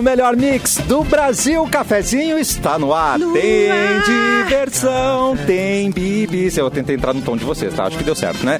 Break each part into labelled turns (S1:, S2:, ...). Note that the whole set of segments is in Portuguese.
S1: O melhor mix do Brasil, cafezinho está no ar. Tem diversão, tem bibis. Eu tentei entrar no tom de vocês, tá? Acho que deu certo, né?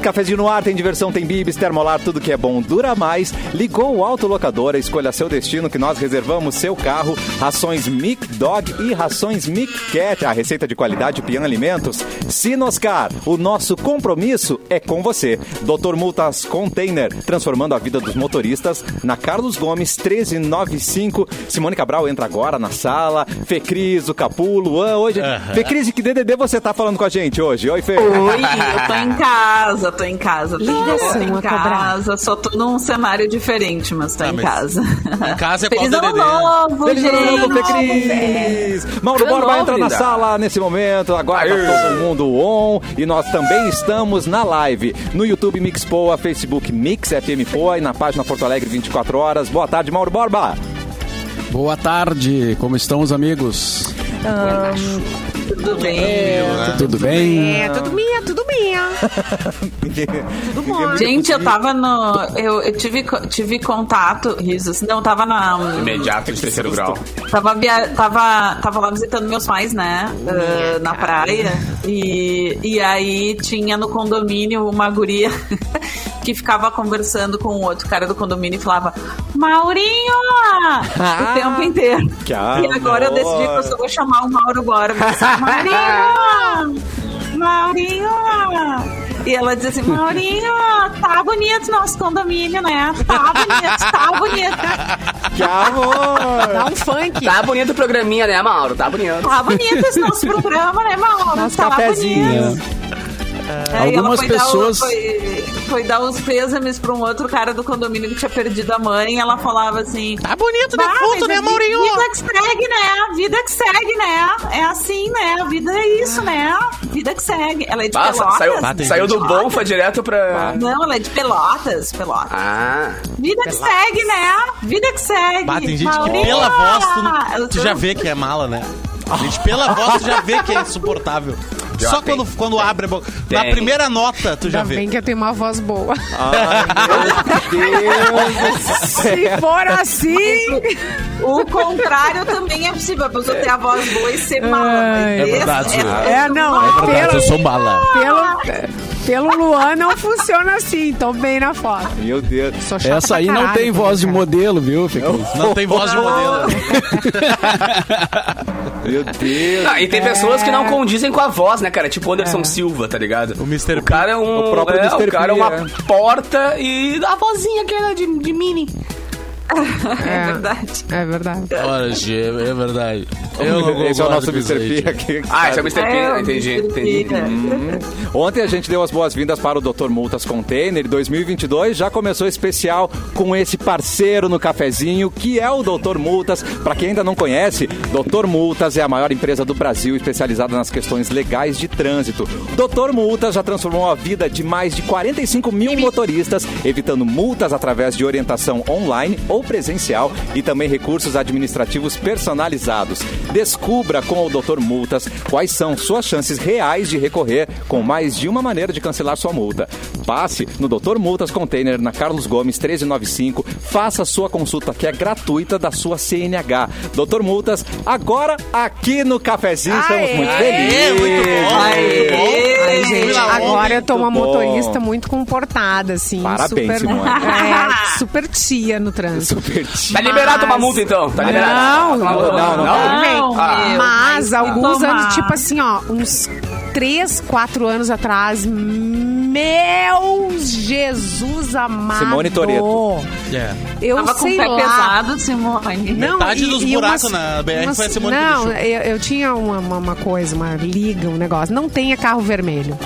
S1: Cafezinho no ar, tem diversão, tem bibis, termolar, tudo que é bom dura mais. Ligou o autolocadora, escolha seu destino que nós reservamos seu carro. Rações Mic Dog e rações Mic Cat. A receita de qualidade Pian Alimentos. Sinoscar, o nosso compromisso é com você. Doutor Multas Container, transformando a vida dos motoristas na Carlos Gomes 1395. Simone Cabral entra agora na sala. Fê Cris, o Capu, Luan, hoje. Fê Cris, de que DDD você tá falando com a gente hoje? Oi, Fê.
S2: Oi, eu tô em casa, tô em casa. Tô,
S3: Ligação
S2: tô em
S3: a cobrar.
S2: casa, só tô num cenário diferente, mas tô
S4: Ah,
S2: em
S4: mas
S2: casa.
S4: em casa é qual
S2: Feliz ano
S4: DDD?
S2: novo,
S1: Feliz ano novo, Fê Cris! Mauro
S5: Ano
S1: Borba entra na sala nesse momento. Agora tá todo mundo on. E nós também estamos na live no YouTube Mix Poa, Facebook Mix FM Poa e na página Porto Alegre 24 horas. Boa tarde, Mauro Borba.
S6: Boa tarde, como estão os amigos?
S2: Tudo bem?
S6: Tudo bem?
S3: É, tudo minha, tudo minha. Tudo bom.
S2: Gente, eu tava no. Eu, eu tive, tive contato, risos. Não, eu tava na.
S5: Imediato de terceiro grau.
S2: Tava, via- tava, tava lá visitando meus pais, né? ah, na praia. E, e aí tinha no condomínio uma guria que ficava conversando com o outro cara do condomínio e falava: Maurinho! o tempo inteiro.
S1: Que
S2: e agora eu decidi que eu só vou chamar o Mauro Borba. Maurinho! Maurinho! E ela diz assim, Maurinho, tá bonito nosso condomínio, né? Tá bonito, tá bonito.
S1: Que amor!
S3: Dá um funk.
S5: Tá bonito o programinha, né, Mauro? Tá bonito.
S2: Tá bonito esse nosso programa, né, Mauro?
S1: Nosso
S2: tá
S1: cafezinho.
S2: bonito. Aí ela
S6: Algumas
S2: foi dar
S6: pessoas-
S2: foi, foi dar os pêsames pra um outro cara do condomínio que tinha perdido a mãe. E ela falava assim:
S4: Tá bonito, né,
S2: "Bah,
S4: foto, né, Maurinho?
S2: Vida que segue, né? A vida que segue, né? É assim, né? A vida é isso, né? Vida que segue. Ela é de
S5: Nossa,
S2: Pelotas.
S5: saiu,
S4: Ah, tem
S5: saiu do foi direto pra.
S2: Não, ela é de Pelotas, Pelotas.
S5: Ah.
S2: Vida que segue, né? Vida que segue.
S4: Bah, tem gente que
S2: Maurinho!
S4: pela voz tu, tu já vê que é mala, né? A gente pela voz já vê que é insuportável.
S5: Já
S4: Só
S5: tem.
S4: quando, quando abre a boca. Na
S5: Tem.
S4: primeira nota tu já
S3: Ainda bem
S4: vê.
S3: que eu tenho uma voz boa.
S1: Deus
S3: Se for assim.
S2: O contrário também é possível. A pessoa ter a voz boa e ser mala.
S3: Ai.
S4: É verdade.
S2: esse
S3: É, não,
S4: É verdade, eu
S3: pelo,
S4: sou mala.
S3: pelo, pelo Luan não funciona assim. Tô bem na foto.
S1: Meu Deus.
S6: Essa aí não tem voz de modelo, viu?
S4: Não tem voz de modelo.
S1: Meu Deus.
S5: Não, e tem pessoas que não condizem com a voz, né, cara? Tipo o Anderson Silva, tá ligado?
S4: O Mr.
S5: O cara é um.
S1: O próprio
S5: é,
S1: Mr.
S5: O cara é
S1: P,
S5: uma
S1: é.
S5: porta e a vozinha aquela de, de mini.
S2: É verdade.
S3: É verdade.
S4: Olha, Gê, é verdade. Eu não
S1: Esse é o nosso Mr. P aqui.
S5: Ah, esse é o Mr. P,
S2: É, o
S5: entendi,
S2: Mr.
S5: entendi.
S2: Né?
S1: Ontem a gente deu as boas-vindas para o Dr. Multas Container 2022. Já começou especial com esse parceiro no cafezinho, que é o Dr. Multas. Para quem ainda não conhece, Dr. Multas é a maior empresa do Brasil especializada nas questões legais de trânsito. Dr. Multas já transformou a vida de mais de 45 mil motoristas, evitando multas através de orientação online ou presencial e também recursos administrativos personalizados. Descubra com o Dr. Multas quais são suas chances reais de recorrer com mais de uma maneira de cancelar sua multa. Passe no Dr. Multas Container na Carlos Gomes 1395, faça sua consulta que é gratuita da sua CNH. Dr. Multas, agora aqui no cafezinho estamos
S3: Aê!
S1: muito
S4: Aê,
S1: felizes.
S4: muito bom, muito bom.
S3: Ai, gente, agora eu tô uma
S1: muito bom.
S3: motorista muito comportada, assim.
S1: Parabéns,
S3: super. É, super tia no trânsito.
S1: Super
S5: Tá liberado uma multa então? Tá liberado?
S3: Não,
S5: multa.
S1: não, não.
S2: Não,
S5: Ah.
S3: Mas alguns
S2: tomar.
S3: anos, tipo assim, ó, uns 3, 4 anos atrás, meu Jesus amado.
S1: Simone Toretto.
S4: É.
S3: Eu
S2: Tava com o
S3: sei
S2: pé
S3: lá.
S2: pesado, Simone.
S3: Não,
S4: Metade
S3: e-
S4: dos
S3: e
S4: buracos
S3: umas-
S4: na BR
S3: umas-
S4: foi a Simone
S3: Não, eu, eu tinha uma, uma, uma coisa, uma liga, um negócio. Não tenha carro vermelho.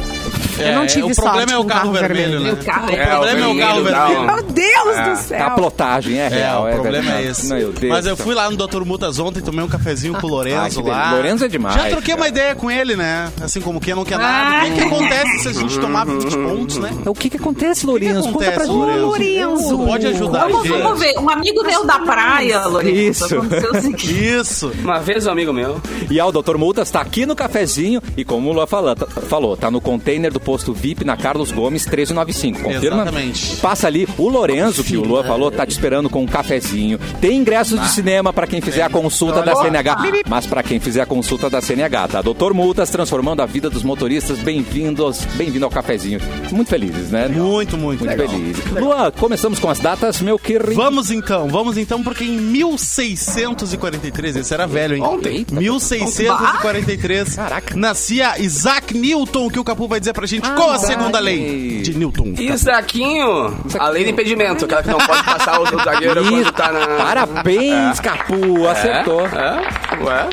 S3: eu não
S4: É,
S3: tive
S4: O
S3: sorte
S4: problema é o carro,
S3: carro
S4: vermelho,
S3: vermelho.
S4: né?
S2: O carro-
S4: o
S2: É,
S4: problema é o
S5: o
S4: carro
S5: vermelho
S3: Meu Deus do
S1: A
S3: céu!
S1: plotagem é
S4: É,
S1: real.
S4: o problema
S1: verdade.
S4: é esse.
S1: Meu Deus
S4: Mas eu
S1: céu.
S4: fui lá no Dr. Mutas ontem, tomei um cafezinho com o Lorenzo lá.
S1: Lorenzo é demais,
S4: Já troquei uma ideia com ele, né? Assim como quem não quer nada.
S2: Ah.
S4: O que, que acontece se a gente tomar 20 pontos, né?
S1: O que que acontece,
S4: O que, que
S1: Lourinhos? Conta pra gente.
S4: Lourenço. Pode ajudar a
S2: Vamos,
S4: gente?
S2: vamos ver. Um amigo meu da praia, Lourenço.
S1: Isso.
S2: Aconteceu o seguinte.
S4: Isso.
S5: Uma vez um amigo meu.
S1: E ah, o Dr. Multas tá aqui no cafezinho e como o Lua fala- tá- falou, tá no container do posto VIP na Carlos Gomes 1395. Confirma?
S7: Exatamente.
S1: Passa ali. O Lorenzo, que o Lua falou, tá te esperando com um cafezinho. Tem ingressos de cinema para quem fizer a consulta da CNH. Mas para quem fizer a consulta da CNH, tá? Doutor Multas transformando a vida dos motoristas. Bem-vindos, bem-vindo ao cafezinho. Muito felizes, né?
S7: Muito, muito
S1: Muito
S7: legal.
S1: felizes. Lua, começamos com as datas, meu querido.
S7: Vamos então, vamos então, porque em 1643, esse era velho, hein?
S5: Ontem.
S7: 1643, nascia Isaac Newton, que o Capu vai dizer pra gente com a segunda lei de Newton.
S5: Isaquinho, a lei do impedimento, aquela que não pode passar o zagueiro quando tá na...
S1: Parabéns, Capu, acertou.
S5: É? Ué?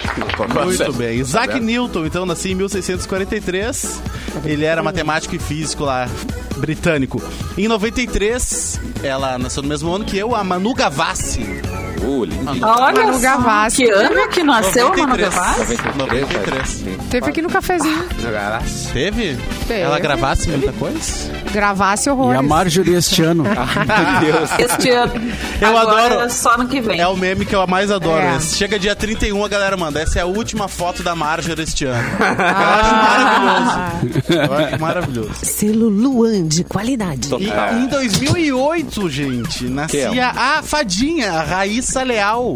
S7: Muito bem. Isaac Newton, então, nascia em 1643. Ele era matemático e físico lá, britânico. Em 93, ela nasceu no mesmo ano que eu, a Manu Gavassi.
S2: Olha
S3: Manu Gavassi.
S2: que ano que nasceu a Manu
S7: 93.
S2: Gavassi?
S7: 93.
S3: Teve aqui no cafezinho.
S7: Teve?
S3: Teve.
S7: Ela gravasse muita coisa?
S3: Gravasse
S6: E
S3: horrores.
S6: a Marjorie este ano.
S1: Meu Deus.
S2: Este ano.
S7: Eu
S2: Agora,
S7: adoro.
S2: só no que vem.
S7: É o meme que eu mais adoro.
S3: É.
S7: esse. Chega dia 31, a galera manda. Essa é a última foto da Marjorie este ano. Eu acho maravilhoso. Eu acho maravilhoso.
S8: Selo Luan de qualidade.
S7: E em 2008, gente, nascia a fadinha, a Raíssa Leal.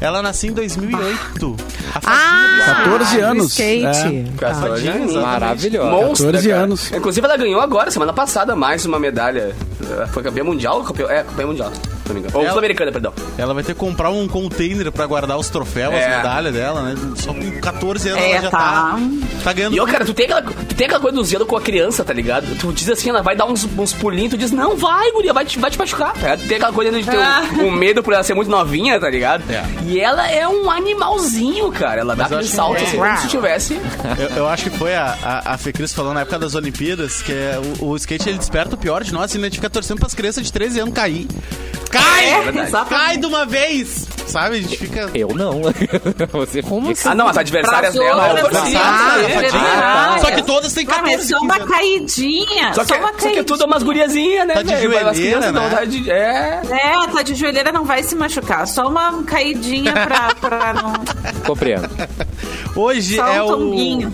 S7: Ela nasceu em 2008. A.
S3: Ah,
S6: 14
S3: do
S6: anos.
S3: skate.
S6: É.
S3: Tá.
S7: Fadinha, exatamente.
S1: Maravilhosa.
S5: Monstro,
S6: 14
S5: cara.
S6: anos.
S5: Inclusive, ela ganhou agora, semana passada, mais uma medalha. Foi campeã mundial? Campeã, é, campeã mundial, se não me engano. Ou sul-americana, perdão.
S7: Ela vai ter que comprar um container pra guardar os troféus,
S5: É.
S7: as medalhas dela, né? Só com 14 anos
S2: É,
S7: ela já
S2: tá.
S7: tá, tá ganhando.
S5: E, ô, cara, tu tem, aquela, tu tem aquela coisa do zelo com a criança, tá ligado? Tu diz assim, ela vai dar uns, uns pulinhos, tu diz, não, vai, guria, vai te, vai te machucar. tá ligado? Tem aquela coisa de ter
S2: Ah.
S5: um, um medo por ela ser muito novinha, tá ligado?
S7: É.
S5: E ela é um animalzinho, cara. Ela dá
S7: eu
S5: aquele
S7: acho
S5: salto assim, como se tivesse...
S7: Eu, eu acho que foi a, a, a Fê Cris falando na época das Olimpíadas que é, o, o skate ele desperta o pior de nós e a gente fica torcendo pras crianças de 13 anos cair. Cai!
S2: É.
S7: Cai de uma vez! Sabe? A gente fica.
S1: Eu não. Você
S3: Como
S1: fica-
S5: Ah, não, as adversárias dela...
S2: ah,
S7: é
S2: é.
S7: Só que todas têm
S2: Ah,
S7: 14
S2: mas só uma
S7: 15 anos.
S2: caidinha.
S5: Só que,
S2: só uma
S5: só que
S2: caidinha.
S5: tudo é umas guriazinhas, né,
S7: Tá de joelheira, né?
S5: vontade de... É...
S2: É, tá de joelheira, não vai se machucar. Só uma caidinha pra, pra não...
S1: Compreendo.
S7: Hoje
S2: Só um
S7: é o,
S2: tombinho.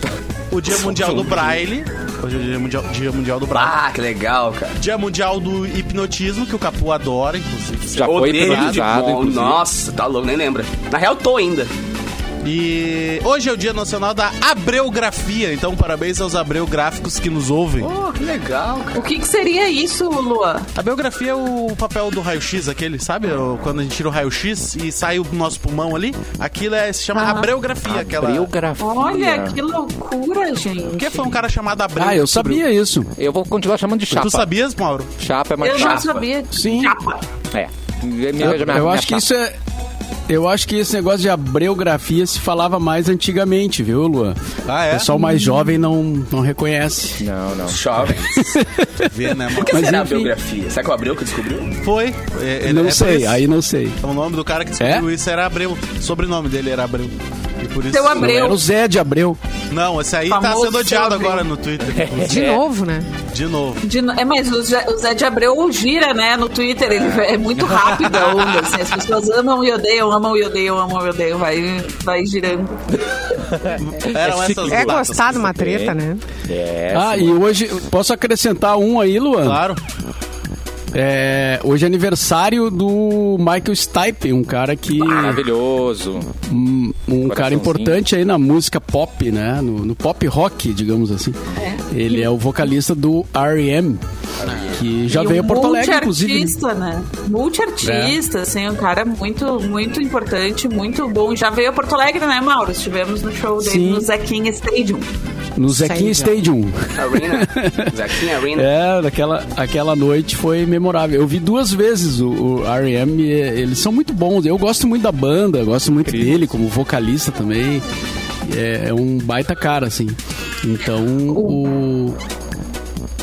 S7: o Dia Mundial do Braille. Hoje é Dia Mundial, Dia Mundial do Braille.
S5: Ah, que legal, cara.
S7: Dia Mundial do Hipnotismo, que o Capu adora, inclusive.
S1: Já foi
S5: Odeio de
S1: hipnotizado, inclusive.
S5: Nossa, tá louco, nem lembra. Na real, tô ainda.
S7: E hoje é o Dia Nacional da Abreografia, então parabéns aos abreográficos que nos ouvem.
S5: Oh, que legal, cara.
S2: O que, que seria isso, Lua?
S7: A biografia é o papel do raio-x, aquele, sabe? Quando a gente tira o raio-x e sai o nosso pulmão ali, aquilo é, se chama abreografia. Aquela...
S1: Biografia.
S2: Olha, que loucura, gente.
S7: Por que foi um cara chamado Abreu?
S6: Ah, eu sabia isso.
S1: Eu vou continuar chamando de chapa.
S7: Tu sabias, Mauro?
S1: Chapa é mais
S2: Eu
S1: chapa.
S2: não sabia.
S6: Sim.
S2: Chapa.
S1: É. Me, me,
S6: Eu, eu
S1: minha
S6: acho que isso é. Eu acho que esse negócio de abreografia se falava mais antigamente, viu, Luan?
S7: Ah, é?
S6: O pessoal mais jovem não, não reconhece.
S1: Não, não.
S5: Chove.
S7: Vê, né,
S5: Por
S7: Mauro?
S5: que
S6: Mas
S5: será a
S6: enfim.
S5: biografia? Será que é o Abreu que descobriu?
S7: Foi. É,
S6: não
S7: é por
S6: sei, aí não sei.
S7: O nome do cara que descobriu
S6: É?
S7: isso era Abreu. O sobrenome dele era Abreu. Por isso...
S2: Seu
S6: Não
S2: Abreu.
S6: era o Zé de Abreu.
S7: Não, esse aí tá
S2: Famoso
S7: sendo odiado agora no Twitter.
S3: De novo, né?
S7: De novo.
S2: De no- é, mas o Zé, o Zé de Abreu gira, né, no Twitter. Ele é muito rápido a onda, assim. As pessoas amam e odeiam, amam e odeiam, amam e odeiam. Vai, vai girando.
S7: Eram essas
S3: É de uma treta, né?
S1: É.
S6: Ah, e hoje, posso acrescentar um aí, Luan?
S7: Claro.
S6: É, hoje é aniversário do Michael Stipe, um cara que.
S1: Maravilhoso.
S6: Um, um cara importante aí na música pop, né? No, no pop rock, digamos assim. Ele é o vocalista do R.E.M., que já
S2: E
S6: veio a Porto Alegre, inclusive.
S2: multiartista, né? Multiartista, assim, um cara muito, muito importante, muito bom. Já veio a Porto Alegre, né, Mauro? Estivemos no show dele
S6: Sim.
S2: no Zequinha Stadium.
S6: No Zequinha Stadium.
S5: Arena. Zequinha Arena.
S6: É, aquela, aquela noite foi memorável. Eu vi duas vezes o, o R.E.M., e, eh, eles são muito bons. Eu gosto muito da banda, gosto muito dele como vocalista também. É, é um baita cara, assim. Então, o...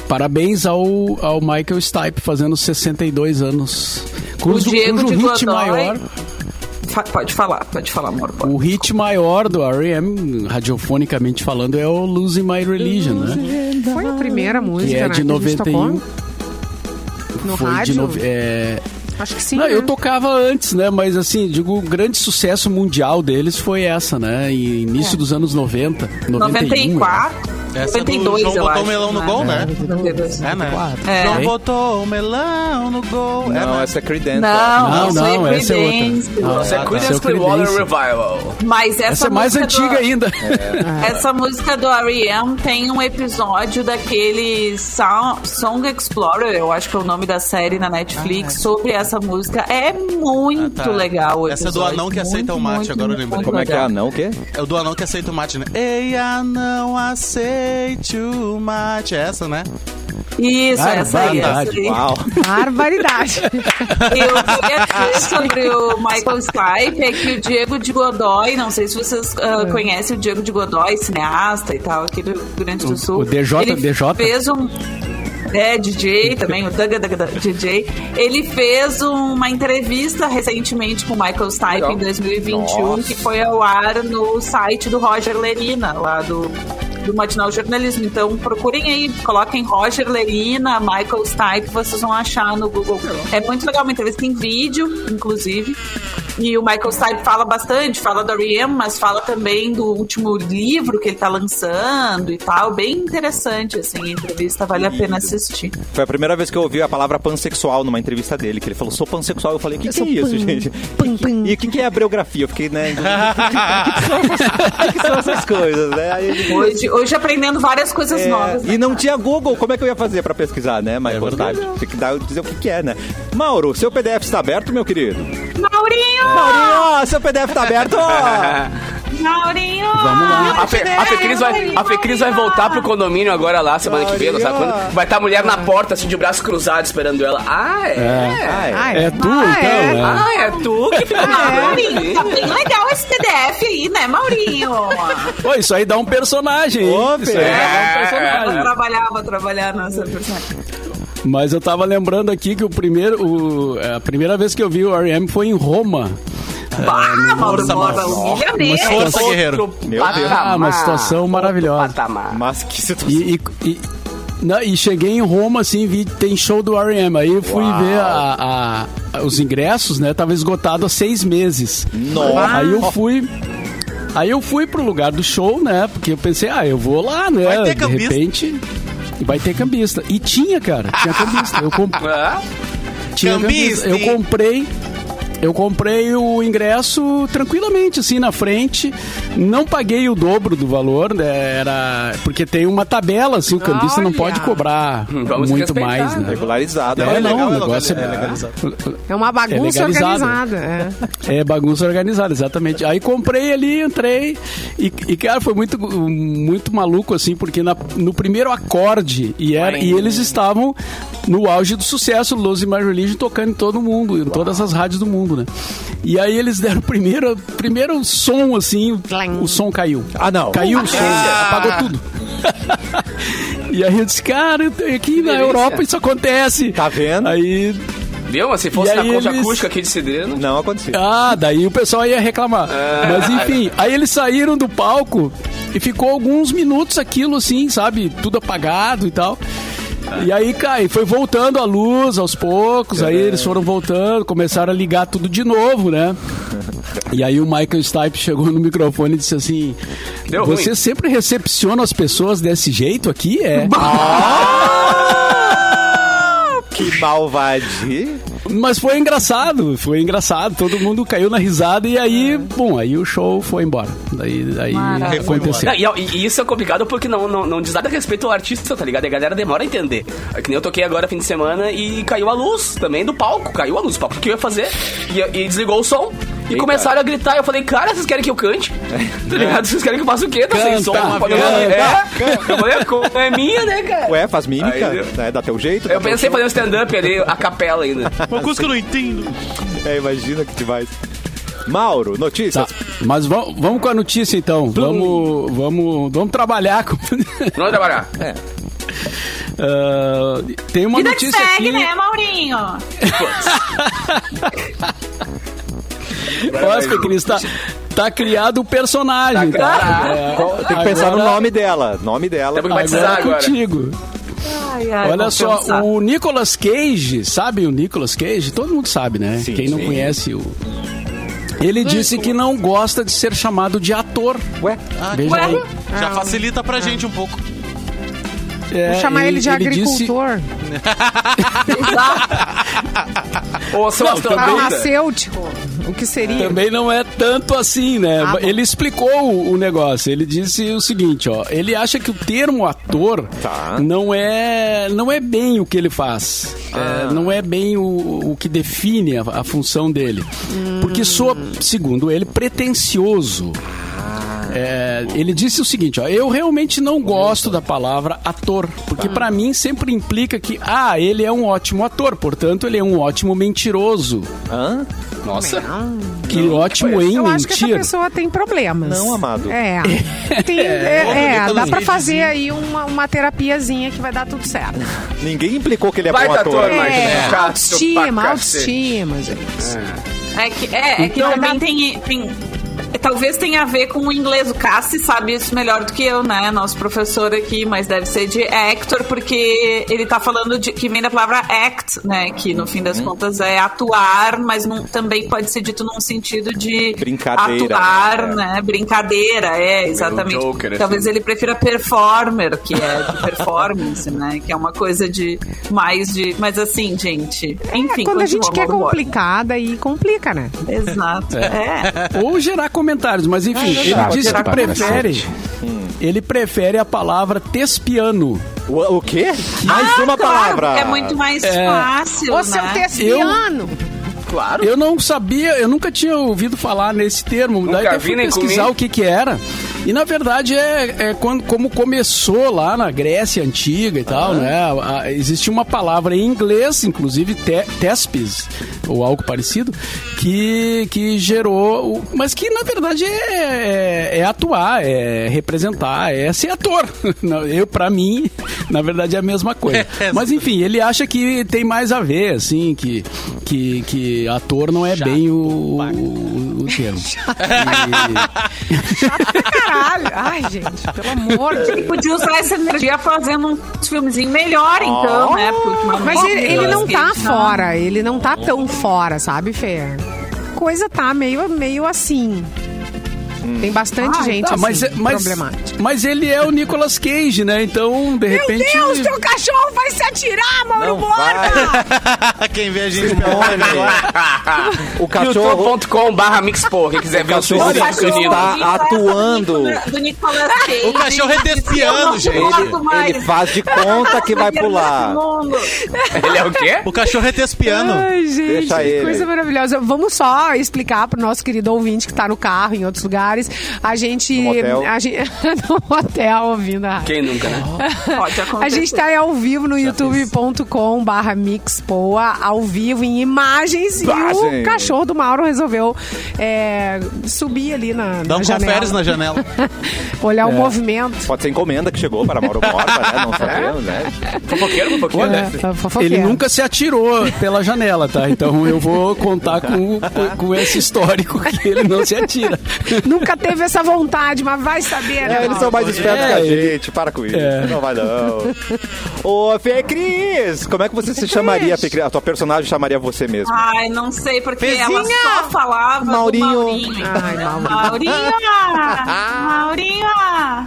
S6: Parabéns ao, ao Michael Stipe, fazendo 62 anos. Cujo,
S2: Diego
S6: cujo
S2: de
S6: hit
S2: Godoy.
S6: maior...
S2: Fa- Pode falar, pode falar, amor. pode.
S6: O hit maior do R.E.M., radiofonicamente falando, é o Losing My Religion, né?
S3: Foi a primeira música,
S6: Que é
S3: né,
S6: de
S3: gente
S6: 91.
S3: tocou? No
S6: Foi
S3: rádio?
S6: de nove- é,
S3: Acho que sim.
S6: Não,
S3: né?
S6: eu tocava antes, né? Mas assim, digo, o grande sucesso mundial deles foi essa, né? E início dos anos 90. 91,
S2: 94.
S7: Essa é do
S2: 92,
S7: João
S2: eu
S7: botou o melão no
S2: né?
S7: gol, né?
S2: 92.
S7: É, né?
S2: É.
S7: João botou o melão no gol. é,
S1: Não,
S7: né?
S1: essa é Creedence.
S2: Não,
S6: Não, não, essa é outra.
S2: Creedence.
S6: Não,
S5: Isso é
S6: Ah, tá.
S5: Creedence
S6: Esse é o
S5: Clearwater
S6: Creedence.
S5: Revival.
S2: Mas essa,
S6: Essa é mais antiga
S2: do,
S6: ainda.
S2: Essa música do R.E.M. tem um episódio daquele Sound- Song Explorer, eu acho que é o nome da série na Netflix, sobre essa música. É muito
S7: Ah, tá.
S2: legal o
S7: Essa é do anão que aceita o mate, agora eu lembrei.
S1: Como é que é anão? O quê?
S7: É o do anão que aceita o mate, né? Ei, anão, aceite o mate. É essa, né?
S2: Isso, essa aí. Essa
S6: verdade.
S2: aí.
S1: Uau.
S3: Barbaridade.
S2: Eu queria dizer sobre o Michael Stipe é que o Diego de Godoy, não sei se vocês ah, conhecem o Diego de Godoy, cineasta e tal, aqui do Rio Grande do Sul.
S6: o DJ,
S2: Ele
S6: DJ?
S2: fez um. É, DJ também, o Daga Daga Daga DJ. Ele fez uma entrevista recentemente com o Michael Stipe
S1: Legal.
S2: em 2021,
S1: Nossa.
S2: que foi ao ar no site do Roger Lerina, lá do, do Matinal Jornalismo. Então procurem aí, coloquem Roger Lerina, Michael Stipe, vocês vão achar no Google. É muito legal, uma entrevista em vídeo, inclusive. E o Michael Stipe fala bastante, fala do R.E.M., mas fala também do último livro que ele tá lançando e tal. Bem interessante, assim, a entrevista, vale a pena assistir.
S1: Foi a primeira vez que eu ouvi a palavra pansexual numa entrevista dele, que ele falou, sou pansexual. Eu falei, o que, que é isso,
S8: pan-
S1: gente?
S8: pan- pan.
S1: E o que, que é a biografia? Eu fiquei, né? O que, que são essas coisas, né? Aí ele
S2: Hoje, hoje aprendendo várias coisas
S1: É,
S2: novas. né,
S1: e não
S2: cara?
S1: tinha Google, como é que eu ia fazer pra pesquisar, né? Mas
S7: verdade.
S1: Stipe, tem que dar, dizer o que, que é, né? Mauro, seu PDF está aberto, meu querido?
S2: Maurinho!
S1: Maurinho, seu PDF está aberto!
S2: Maurinho!
S6: Vamos lá.
S5: A, Fe, a Fecris vai, a Fecris vai voltar pro condomínio agora lá, semana que vem, não sabe quando? Vai estar a mulher na porta, assim, de braços cruzados, esperando ela. Ah, é?
S1: Ah, é.
S3: Ah,
S6: É tu,
S3: Ah,
S6: então?
S3: é?
S6: é.
S5: Ah, é tu que fica
S2: Ah, Maurinho, tá bem legal esse PDF aí, né, Maurinho?
S6: Pô, isso aí dá um personagem. hein?
S1: Ô,
S6: Isso aí dá um
S2: Vou
S6: personagem.
S2: trabalhar, vou trabalhar nessa personagem.
S6: Mas eu tava lembrando aqui que o primeiro, o- a primeira vez que eu vi o R.E.M. foi em Roma.
S2: Bah, Mauro. humilha
S6: Mas
S2: mesmo.
S7: Força, guerreiro.
S1: Meu Deus.
S6: Ah, uma situação maravilhosa.
S1: Mas que situação.
S6: E, e, e- não, e cheguei em Roma, assim, vi tem show do R.E.M. Aí eu fui
S1: Uau.
S6: ver a- a- os ingressos, né? Tava esgotado há seis meses.
S1: Nossa.
S6: Aí eu fui... Aí eu fui pro lugar do show, né? Porque eu pensei, ah, eu vou lá, né?
S7: Vai ter
S6: De repente... Vai ter cambista. E tinha, cara. Tinha cambista. Eu comprei...
S5: Ah,
S6: Tinha
S7: Cambista,
S6: cambista. Eu comprei. Eu comprei o ingresso tranquilamente, assim, na frente. Não paguei o dobro do valor, né? Era. Porque tem uma tabela, assim, o cambista não pode cobrar
S5: Vamos
S6: muito mais, né?
S1: Regularizado.
S7: Não,
S6: É,
S7: é
S6: não,
S7: legal,
S6: o
S7: é
S6: negócio é,
S7: é legalizado.
S3: É uma bagunça
S6: legalizado.
S3: organizada. É.
S6: É bagunça organizada, exatamente. Aí comprei ali, entrei e, e, cara, foi muito, muito maluco, assim, porque na- no primeiro acorde, e, era, e eles estavam no auge do sucesso, Los e My Religion tocando em todo mundo, em todas as rádios do mundo, né? E aí eles deram o primeiro, primeiro som, assim, o, som caiu.
S1: Ah, não.
S6: Caiu o som, apagou tudo. e aí eu disse, cara, aqui na
S5: delícia.
S6: Europa isso acontece.
S1: Tá vendo?
S6: Aí
S5: Viu? Mas se fosse
S6: E
S5: na concha
S6: eles-
S5: acústica aqui de CD, não...
S1: Não aconteceu.
S6: ah, daí o pessoal ia reclamar. Mas enfim, aí eles saíram do palco e ficou alguns minutos aquilo assim, sabe? Tudo apagado e tal. E aí, cai, foi voltando a luz aos poucos, aí eles foram voltando, começaram a ligar tudo de novo, né? E aí o Michael Stipe chegou no microfone e disse assim:
S5: Deu
S6: Você
S5: ruim."
S6: sempre recepciona as pessoas desse jeito aqui? É.
S1: Que malvadinho.
S6: Mas foi engraçado, foi engraçado, todo mundo caiu na risada e aí, bom, aí o show foi embora. Daí, daí
S2: Maravilha.
S6: aconteceu.
S5: Não, e, e isso é complicado porque não, não, não diz nada a respeito ao artista, tá ligado? E a galera demora a entender. É que nem eu toquei agora fim de semana e caiu a luz também do palco. Caiu a luz do palco. O que eu ia fazer? E, e desligou o som. E
S1: Eita.
S5: começaram a gritar. Eu falei, cara, vocês querem que eu cante? Tá ligado? Vocês querem que eu faça o quê? Tá sem
S6: Canta,
S5: som?
S6: canta,
S5: Pagando- É, eu falei, a culpa é minha, né, cara?
S1: Ué, faz mímica,
S5: Aí
S1: né? Dá teu jeito.
S5: Eu pensei em fazer um stand-up ali, a capela ainda.
S7: Uma coisa que eu não entendo.
S1: É, imagina que demais. Mauro, notícias.
S6: Tá, mas vamos, vamos com a notícia então. Vamos, vamos, vamos trabalhar com.
S5: Vamos trabalhar.
S6: Ah, tem uma
S2: Vida que
S6: notícia
S2: segue,
S6: aqui.
S2: né, Maurinho?
S6: Nossa, Cris, tá, tá criado o personagem.
S5: Tá
S6: Tá. É,
S1: Tem que pensar no
S6: agora-
S1: nome dela. Nome dela.
S5: Temos que batizar
S6: Agora é
S5: agora.
S6: contigo.
S2: Ai, ai,
S6: Olha só,
S2: pensar.
S6: o Nicolas Cage, sabe o Nicolas Cage? Todo mundo sabe, né?
S1: Sim,
S6: Quem não
S1: sim.
S6: conhece o. Ele disse que não gosta de ser chamado de ator.
S1: Ué?
S6: Veja
S2: Ué?
S6: aí.
S7: Já facilita pra gente um pouco.
S6: É,
S3: Vou chamar ele, de
S6: disse-
S3: agricultor.
S6: Não,
S5: astronauta.
S3: Farmacêutico. O que seria?
S6: Também não é tanto assim, né?
S3: Ah,
S6: ele explicou o, o negócio. Ele disse o seguinte, ó. Ele acha que o termo ator
S1: Tá.
S6: não é não é bem o que ele faz. É, não é bem o, o que define a, a função dele. Porque soa, segundo ele, pretencioso. É, ele disse o seguinte, ó, eu realmente não gosto da palavra ator, porque pra mim sempre implica que, ah, ele é um ótimo ator, portanto ele é um ótimo mentiroso.
S1: Hã?
S5: Nossa.
S6: Que ótimo em
S3: Eu acho que essa
S6: mentir.
S3: pessoa tem problemas.
S1: Não, amado.
S3: É. Tem, é, é, dá pra
S7: Talvez.
S3: fazer aí uma, uma terapiazinha que vai dar tudo certo.
S1: Ninguém implicou que ele é
S5: Vai,
S1: bom ator.
S5: ator,
S1: mas-
S5: mas-
S3: É,
S5: É. Chato
S3: autoestima, autoestima, gente.
S2: É que, é, é que
S3: Então,
S2: também tem, tem- Talvez tenha a ver com o inglês. O Cassi sabe isso melhor do que eu, né? Nosso professor aqui, mas deve ser de actor, porque ele tá falando de que vem da palavra act, né? Que no fim
S1: Uhum.
S2: das contas é atuar, mas não- também pode ser dito num sentido de
S1: Brincadeira,
S2: atuar,
S1: né?
S2: né? Brincadeira, é, exatamente.
S5: Joker, assim.
S2: Talvez ele prefira performer, que é de performance, né? Que é uma coisa de mais de. Mas assim, gente. Enfim,
S3: É, quando a gente quer complicada, aí complica, né?
S2: Exato. É.
S6: Ou gerar comentários, mas enfim, ele
S1: verdade.
S6: disse que prefere. Ele prefere a palavra tespiano.
S1: O, o quê? Mais
S2: Ah,
S1: uma
S2: claro,
S1: palavra.
S2: É muito mais fácil.
S3: Ô,
S2: né?
S3: seu tespiano!
S5: Claro.
S6: Eu não sabia, eu nunca tinha ouvido falar nesse termo.
S5: Nunca
S6: Daí
S5: vi
S6: fui pesquisar
S5: comi.
S6: o que que era. E na verdade é, é quando, como começou lá na Grécia Antiga e tal, né? A- a- existia uma palavra em inglês, inclusive te, tespes, ou algo parecido, que, que gerou... Mas que na verdade é, é, é atuar, é representar, é ser ator. Eu, pra mim, na verdade é a mesma coisa. Mas enfim, ele acha que tem mais a ver, assim, que, que, que ator não é bem o, o, o termo.
S3: Caralho! Ai, gente, pelo amor de Deus.
S2: Podia usar essa energia fazendo um filmezinho melhor, então, né? Porque ultimamente
S3: Mas ele, ele não tá
S2: Cage,
S3: fora, ele não tá tão fora, sabe, Fê? Coisa tá meio, meio assim. Tem bastante gente
S6: Tá, mas,
S3: assim,
S6: mas,
S3: problemática.
S6: mas ele é o Nicolas Cage, né? Então, de
S3: Meu
S6: repente.
S3: Deus, teu cachorro vai se atirar, Mauro Borba!
S7: Quem vê a gente pelo
S1: O cachorro
S5: youtube.com barra mixpo, quem quiser ver o
S1: cachorro
S5: suicídio
S1: tá- tá atuando.
S2: Do Nicolas Cage.
S7: O cachorro é despiano,
S2: Eu não
S7: gente.
S2: mais.
S1: ele faz de conta que vai pular.
S2: Mundo.
S5: Ele é o quê?
S7: O cachorro é.
S3: Ai, gente,
S1: Deixa
S3: que
S1: ele.
S3: coisa maravilhosa. Vamos só explicar pro nosso querido ouvinte que tá no carro, em outros lugares. A gente.
S1: No motel.
S3: A gente, no motel ouvindo a rádio.
S5: Quem nunca, né?
S2: Pode acontecer.
S3: A gente tá aí ao vivo no youtube.com barra mixpoa, ao vivo em imagens, e
S1: Imagem.
S3: o cachorro do Mauro resolveu é, subir ali na,
S7: Dá um
S3: na janela.
S7: na janela.
S3: Olhar o
S6: É.
S3: movimento.
S1: Pode ser encomenda que chegou para Mauro Borba, né? Não sabemos, né?
S5: Fofoqueiro, fofoqueiro,
S3: É,
S5: né?
S3: tá.
S6: Ele nunca se atirou pela janela, tá? Então eu vou contar com, com, com esse histórico que ele não se atira.
S3: Nunca teve essa vontade, mas vai saber, né?
S1: É, eles são mais espertos
S6: É,
S1: que a
S6: ele-
S1: gente, para com isso.
S6: É.
S1: Não vai não. Ô, Fê Cris, como é que você se chamaria, Fê Cris? A tua personagem chamaria você mesmo.
S2: Ai, não sei, porque
S3: Fezinha!
S2: ela só falava
S1: Maurinho.
S2: do Maurinho.
S3: Ai,
S2: Maurinho! Maurinho!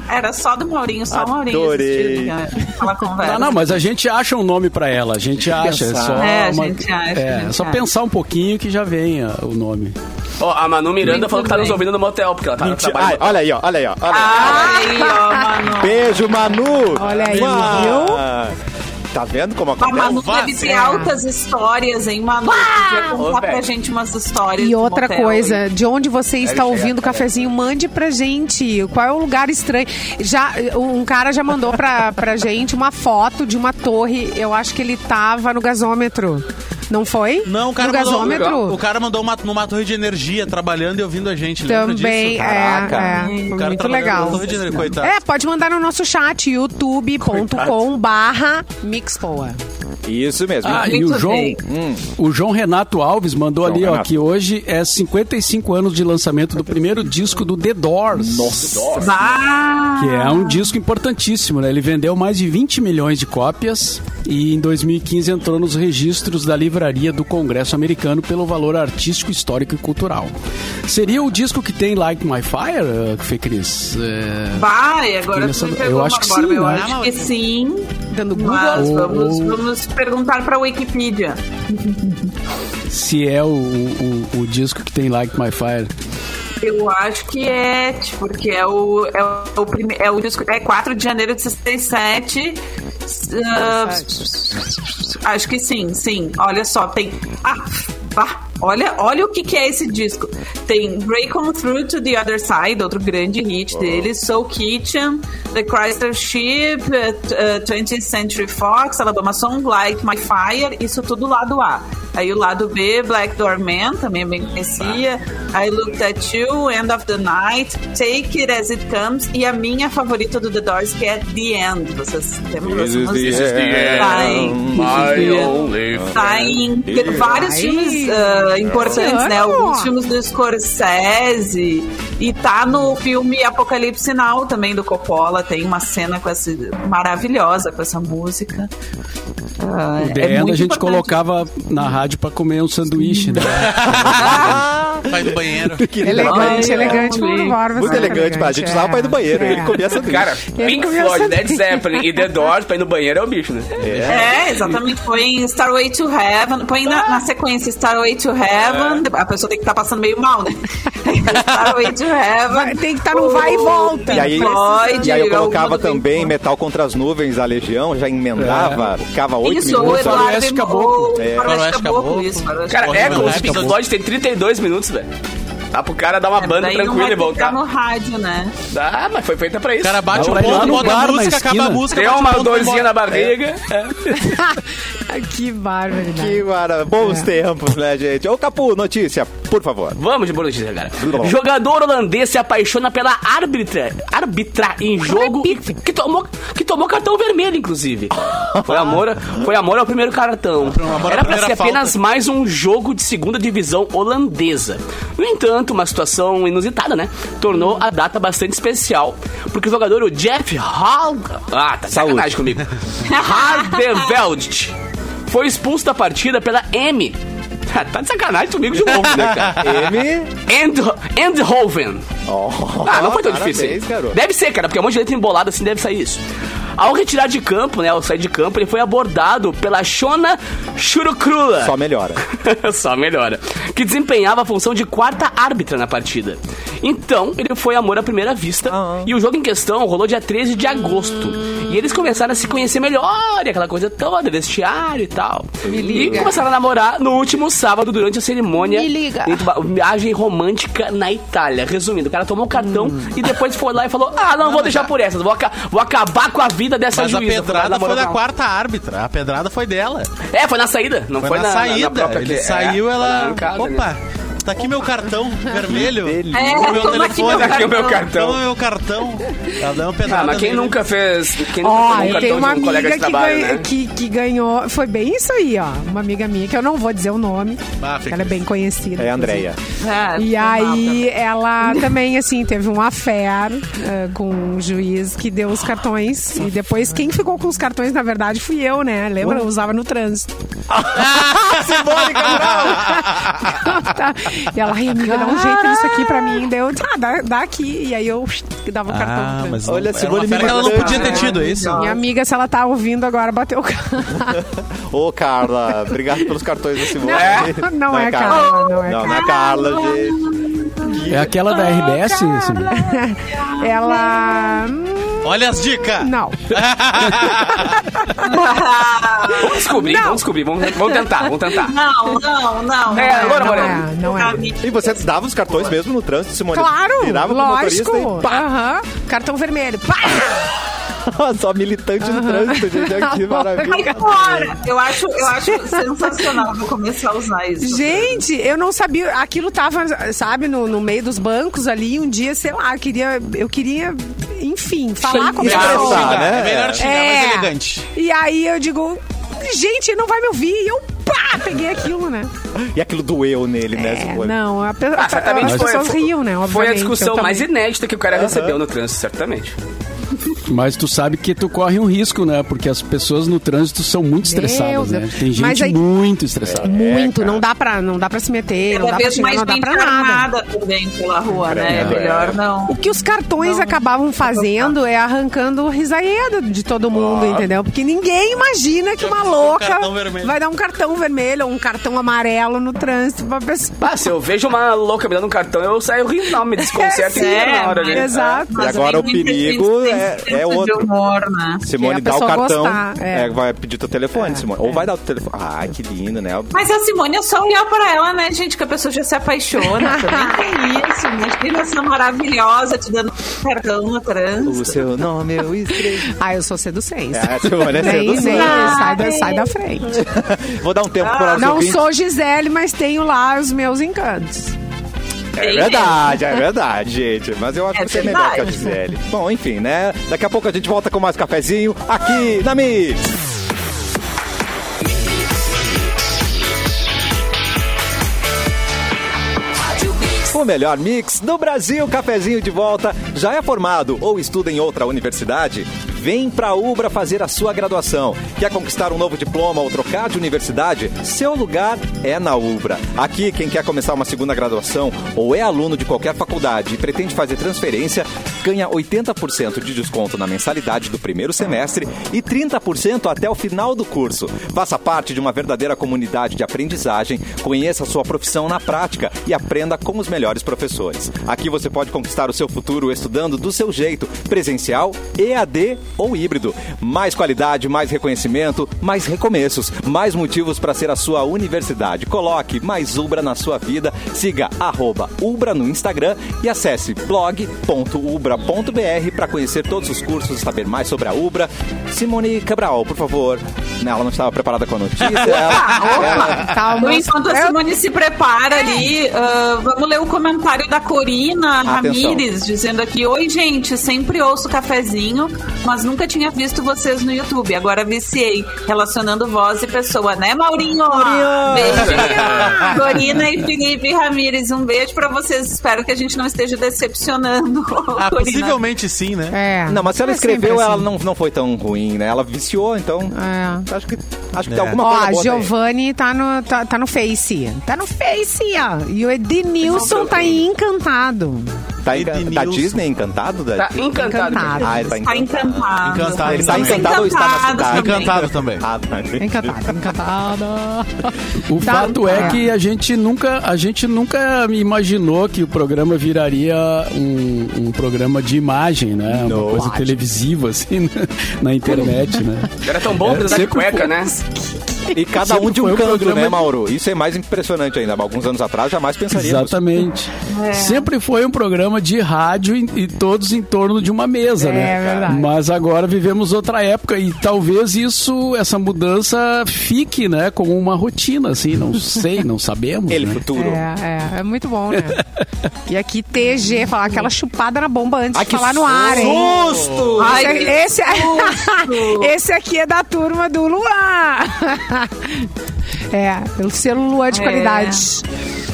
S2: Era só do Maurinho, só o Maurinho
S1: Adorei.
S2: aquela conversa.
S6: Não, não, mas a gente acha um nome pra ela. A gente acha. É só,
S2: É, a
S6: uma-
S2: gente acha,
S6: é,
S2: a gente
S6: só
S2: acha.
S6: pensar um pouquinho que já vem o nome.
S5: Ó, a Manu Miranda
S2: Muito
S5: falou que tá nos ouvindo no motel, porque ela tá
S1: Mentira.
S5: trabalhando.
S1: Ai, olha aí, ó, olha aí, ó. Olha aí.
S2: Ai, ó, Manu.
S1: Beijo, Manu!
S3: Olha aí,
S1: Mua. Tá vendo como
S2: A Manu
S1: acontece?
S2: deve ter altas histórias, hein, Manu? Podia contar
S5: Ô,
S2: pra gente umas histórias
S3: E outra
S2: motel,
S3: coisa,
S2: hein?
S3: de onde você está ouvindo o cafezinho, mande pra gente. Qual é o lugar estranho? Já, um cara já mandou pra, pra gente uma foto de uma torre. Eu acho que ele tava no gasômetro. Não foi?
S7: Não, o cara
S3: no
S7: mandou,
S3: gasômetro?
S7: o cara mandou uma, numa torre de energia trabalhando e ouvindo a gente. Lembra
S3: Também,
S7: disso?
S3: é,
S1: Caraca.
S3: é, foi
S7: cara
S3: muito legal.
S7: na torre de energia, coitado.
S3: É, pode mandar no nosso chat, youtube.com barra mixpoa.
S1: Isso mesmo.
S6: Ah, e o João,
S2: bem.
S6: o João Renato Alves mandou
S1: João
S6: ali, ó,
S1: Renato.
S6: que hoje é 55 anos de lançamento do primeiro disco do The Doors.
S1: Nossa.
S2: Ah,
S6: Que é um disco importantíssimo, né? Ele vendeu mais de 20 milhões de cópias e em 2015 entrou nos registros da livraria do Congresso americano pelo valor artístico, histórico e cultural. Seria o disco que tem Like My Fire, eh, Fê Cris? É...
S2: vai, agora
S6: Nessa-
S2: tu me pegou
S6: eu
S2: uma
S6: acho que sim,
S2: Eu
S6: né?
S2: acho que sim.
S3: Dando Google.
S2: Mas vamos, vamos perguntar pra Wikipedia.
S6: Se é o, o, o disco que tem Like My Fire.
S2: Eu acho que é, porque é o, é o, prime, é o disco. É 4 de janeiro de 67. Ah, acho que sim, sim. Olha só, tem. Ah, pá, olha, olha o que, que é esse disco. Tem Break On Through to the Other Side, outro grande hit deles. Soul Kitchen, The Chrysler Ship, uh, uh, 20th Century Fox, Alabama Song, Like My Fire, isso tudo lado A. Aí o lado B, Black Door Man, também bem conhecia. I Looked At You, End of the Night, Take It As It Comes. E a minha favorita do The Doors, que é The End. Vocês lembram
S1: This is the end,
S2: Tá
S5: my only
S2: Tá em vários filmes ah, importantes, né? Alguns filmes do Scorsese. E tá no filme Apocalipse Now também, do Coppola. Tem uma cena com essa, maravilhosa com essa música. Ah,
S6: O
S2: é muito
S6: a gente
S2: importante.
S6: colocava na rádio pra comer um sanduíche, né?
S7: Vai no banheiro.
S3: Elegante, elegante.
S1: Muito elegante, pra gente
S3: é.
S1: usava pra ir no banheiro.
S3: É.
S1: Ele comia sanduíche.
S5: Cara, Pink Floyd. Led Zeppelin e The Doors pra ir no banheiro é o bicho, né?
S2: É, exatamente. Põe Starway to Heaven. Põe na, na sequência Starway to Heaven. A pessoa tem que estar passando meio mal, né? Starway to Heaven.
S3: Tem que tá no vai e volta.
S1: E aí,
S2: Floyd,
S1: e aí eu colocava
S2: do
S1: também. Metal contra as Nuvens, a Legião, já emendava, ficava oito
S2: Isso, o
S1: minutos.
S2: Eduardo
S6: Faroeste Caboclo.
S2: o
S1: É.
S2: Faroeste Caboclo, isso.
S5: Cara, é
S7: acabou.
S5: Floyd tem 32 minutos, velho. Dá pro cara dar uma banda
S2: Daí não
S5: tranquila e voltar.
S2: ficar no rádio, né?
S5: Dá, mas foi feita pra isso.
S7: O cara bate
S6: Dá
S7: o ponto, bota
S6: bar,
S7: a música, acaba a música.
S5: Tem uma dorzinha na barriga. é.
S3: que barbaridade.
S1: Que mara... Bons tempos, né, gente? Ô, Capu, notícia, por favor.
S5: Vamos de boa notícia, cara. Jogador holandês se apaixona pela árbitra, árbitra em jogo e que tomou, que tomou cartão vermelho, inclusive. Foi amor, foi amor ao primeiro cartão. Era pra ser apenas mais um jogo de segunda divisão holandesa. No entanto, uma situação inusitada, né? Tornou a data bastante especial. Porque o jogador, o Jeff Hall... Ah, tá sacanagem comigo. Hardeveld foi expulso da partida pela M. Tá de sacanagem comigo de novo, né, cara?
S1: M.
S5: End, Endhoven.
S1: Oh,
S5: Ah, não foi tão
S1: parabéns,
S5: difícil.
S1: garoto.
S5: Deve ser, cara, porque é um monte de letra embolada assim, deve sair isso. Ao retirar de campo, né, ao sair de campo, ele foi abordado pela Shona Churukrula.
S1: Só melhora.
S5: Só melhora. Que desempenhava a função de quarta árbitra na partida. Então, ele foi amor à primeira vista.
S1: Ah.
S5: E o jogo em questão rolou dia 13 de agosto. E eles começaram a se conhecer melhor, e aquela coisa toda, vestiário e tal.
S3: Me
S5: E
S3: liga.
S5: começaram a namorar no último sábado, durante a cerimônia.
S3: Me liga.
S5: viagem romântica na Itália. Resumindo, o cara tomou o cartão e depois foi lá e falou: Ah, não, vou deixar por essas, vou, aca- vou acabar com a vida dessa
S7: Mas a
S5: juíza.
S7: pedrada
S5: Foi
S7: da quarta árbitra. A pedrada foi dela.
S5: É, foi na saída, não foi,
S7: Foi na saída.
S5: própria
S7: Ele saiu,
S5: é, na
S7: ela.
S5: arrancada, né?
S7: Tá aqui meu cartão vermelho.
S2: É,
S7: o meu
S2: toma aqui
S7: telefone.
S2: meu
S5: Aqui o meu cartão.
S7: Toma meu cartão. Deu uma pedrada.
S5: Ah, mas quem nunca fez. Quem nunca
S3: Ó,
S5: um
S3: tenho uma
S5: um
S3: amiga
S5: de
S3: que,
S5: trabalho,
S3: ganha-
S5: né?
S3: que, que ganhou. Foi bem isso aí, ó. Uma amiga minha, que eu não vou dizer o nome.
S7: Ah,
S3: ela é bem conhecida.
S1: É a Andréia.
S2: É,
S3: E
S2: mal
S3: aí ela também, assim, teve um affair eh, com um juiz que deu os cartões. E depois quem ficou com os cartões, na verdade, fui eu, né? Lembra? Eu usava no trânsito.
S1: Simbólica,
S3: Tá. E ela, ai, amiga, dá um jeito nisso aqui pra mim. Daí eu, tá, dá, dá aqui. E aí eu dava o cartão. no
S7: Ah, mas
S1: Olha,
S7: era uma
S1: Simone
S7: ela não podia ter tido, é isso?
S3: Minha amiga, se ela tá ouvindo agora, bateu o carro.
S1: Ô, Carla, obrigado pelos cartões da Simone.
S3: Não, não é Carla, não é
S1: Não, não é Carla, gente.
S6: É aquela da RBS? Simone?
S3: Ela.
S7: Olha as dicas.
S3: Não.
S5: Vamos descobrir, vamos descobrir, vamos, vamos tentar, vamos tentar.
S2: Não, não, não.
S5: É, agora,
S3: não
S5: Moreno.
S3: é, não é.
S1: E você dava os cartões mesmo no trânsito, Simone?
S3: Claro,
S1: Virava pro
S3: lógico.
S1: motorista e pá,
S3: Aham. Cartão vermelho. Pá!
S1: só militante no trânsito, gente. Que maravilha.
S2: Agora, eu acho, eu acho sensacional. Vou começar a usar isso.
S3: Gente, eu não sabia. Aquilo tava, sabe, no, no meio dos bancos ali. Um dia, sei lá, eu queria, eu queria, enfim, falar com a
S1: Expressar,
S3: pessoa.
S1: né?
S7: É melhor xingar,
S3: É.
S7: mais elegante.
S3: E aí eu digo. gente, ele não vai me ouvir. E eu, pá, peguei aquilo, né?
S1: E aquilo doeu nele, né?
S3: É,
S1: Simone?
S3: não, a, pe-
S5: Ah,
S3: a-
S5: certamente
S3: as pessoas
S5: foi,
S3: riam, né?
S5: foi a
S3: obviamente.
S5: discussão mais inédita que o cara recebeu no trânsito, certamente.
S6: Mas tu sabe que tu corre um risco, né? Porque as pessoas no trânsito são muito estressadas, né? Tem gente
S3: aí-
S6: muito estressada.
S3: Muito, não dá pra, não dá pra se meter, não dá pra xingar,
S2: mais
S3: não dá pra nada.
S2: também pela rua, né? É melhor não.
S3: O que os cartões acabavam fazendo é arrancando risaeda de todo mundo, entendeu? Porque ninguém imagina que uma louca
S7: vermelho.
S3: vai dar um cartão vermelho ou um cartão amarelo no trânsito pra pessoa.
S5: Ah, se eu vejo uma louca me dando um cartão, eu saio rindo, não, me desconcerto
S3: É,
S5: inteiro na hora
S2: mas-
S5: ali.
S3: Exato.
S2: Mas
S1: agora o perigo é-
S2: senso
S1: é outro.
S2: De humor, né?
S1: Simone dá o cartão,
S3: gostar, é.
S1: é, vai pedir teu telefone, Simone. Ou vai dar o telefone. Ai, que lindo, né?
S2: Mas a Simone é só olhar pra ela, né, gente? Que a pessoa já se apaixona. Também tem isso. Imagina essa maravilhosa te dando um cartão no
S1: O
S2: trânsito.
S1: seu nome eu escrevi.
S3: Ah, eu sou seducente.
S1: É, Simone, é
S2: Ah,
S3: sai, da, sai da frente.
S1: Vou dar um tempo para os
S3: Não
S1: ouvintes.
S3: sou Gisele, mas tenho lá os meus encantos.
S1: É verdade, é verdade, gente. Mas eu acho
S2: É
S1: que você é melhor que a. Gisele. Bom, enfim, né? Daqui a pouco a gente volta com mais cafezinho aqui na Mix. O melhor mix do Brasil, cafezinho de volta. Já é formado ou estuda em outra universidade? Vem pra Ubra fazer a sua graduação. Quer conquistar um novo diploma ou trocar de universidade? Seu lugar é na Ubra. Aqui, quem quer começar uma segunda graduação ou é aluno de qualquer faculdade e pretende fazer transferência, ganha 80% de desconto na mensalidade do primeiro semestre e 30% até o final do curso. Faça parte de uma verdadeira comunidade de aprendizagem, conheça a sua profissão na prática e aprenda com os melhores professores. Aqui você pode conquistar o seu futuro estudando do seu jeito, presencial, EAD ou híbrido. Mais qualidade, mais reconhecimento, mais recomeços, mais motivos para ser a sua universidade. Coloque mais Ubra na sua vida, siga arroba Ubra no Instagram e acesse blog.ubra.br para conhecer todos os cursos e saber mais sobre a Ubra. Simone Cabral, por favor. Ela não estava preparada com a notícia. Ela, ela-
S3: Calma.
S2: Enquanto a Simone se prepara ali, ah, vamos ler o comentário da Corina
S1: Atenção.
S2: Ramires, dizendo aqui: Oi, gente, sempre ouço cafezinho, mas nunca tinha visto vocês no YouTube. Agora viciei, relacionando voz e pessoa, né, Maurinho? Beijinho! Corina e Felipe Ramires, um beijo pra vocês. Espero que a gente não esteja decepcionando.
S7: Ah, possivelmente sim, né?
S3: É.
S1: Não, mas se ela
S3: É
S1: escreveu,
S3: assim.
S1: ela não, não foi tão ruim, né? Ela viciou, então.
S3: É.
S1: Acho que, acho que
S7: É.
S1: tem alguma
S3: Ó,
S1: coisa daí.
S3: Giovanni tá no, tá, tá no Face. Tá no Face, ó. E o Edenilson tá encantado.
S1: Tá, enca-
S7: Edenilson.
S1: tá Disney encantado? Da...
S5: Tá encantado.
S3: Encantado.
S1: Ah, ele tá
S2: Tá
S1: encantado.
S2: Encantado.
S7: Encantado.
S1: Ele tá
S7: Estamos
S1: encantado ou está na
S2: encantados
S1: cidade?
S2: também.
S7: Encantado também.
S1: Ah, tá.
S3: Encantado, encantado.
S6: O
S3: Tá.
S6: fato é
S3: É.
S6: que a gente nunca, a gente nunca imaginou que o programa viraria um, um programa de imagem, né? Uma
S1: Não.
S6: coisa televisiva, assim, na, na internet, né?
S5: Era tão bom
S6: É,
S5: precisar de cueca,
S6: foi.
S5: né?
S1: E cada um de um
S6: um
S1: canto,
S6: programa
S1: né, Mauro? Isso é mais impressionante ainda. Alguns anos atrás, jamais pensaríamos.
S6: Exatamente. Sempre foi um programa de rádio e, e todos em torno de uma mesa,
S3: É
S6: né?
S3: verdade.
S6: Mas agora vivemos outra época e talvez isso, essa mudança fique, né, como uma rotina, assim, não sei, não sabemos.
S1: Ele
S6: né?
S1: futuro.
S3: É, é, é muito bom, né? E aqui TG, falar aquela chupada na bomba antes
S1: Ai,
S3: de
S1: que
S3: falar no ar, hein?
S1: susto!
S2: Ai,
S3: Esse,
S2: que
S3: esse, esse aqui é da turma do Luan. É, pelo selo Luan de
S2: É.
S3: qualidade.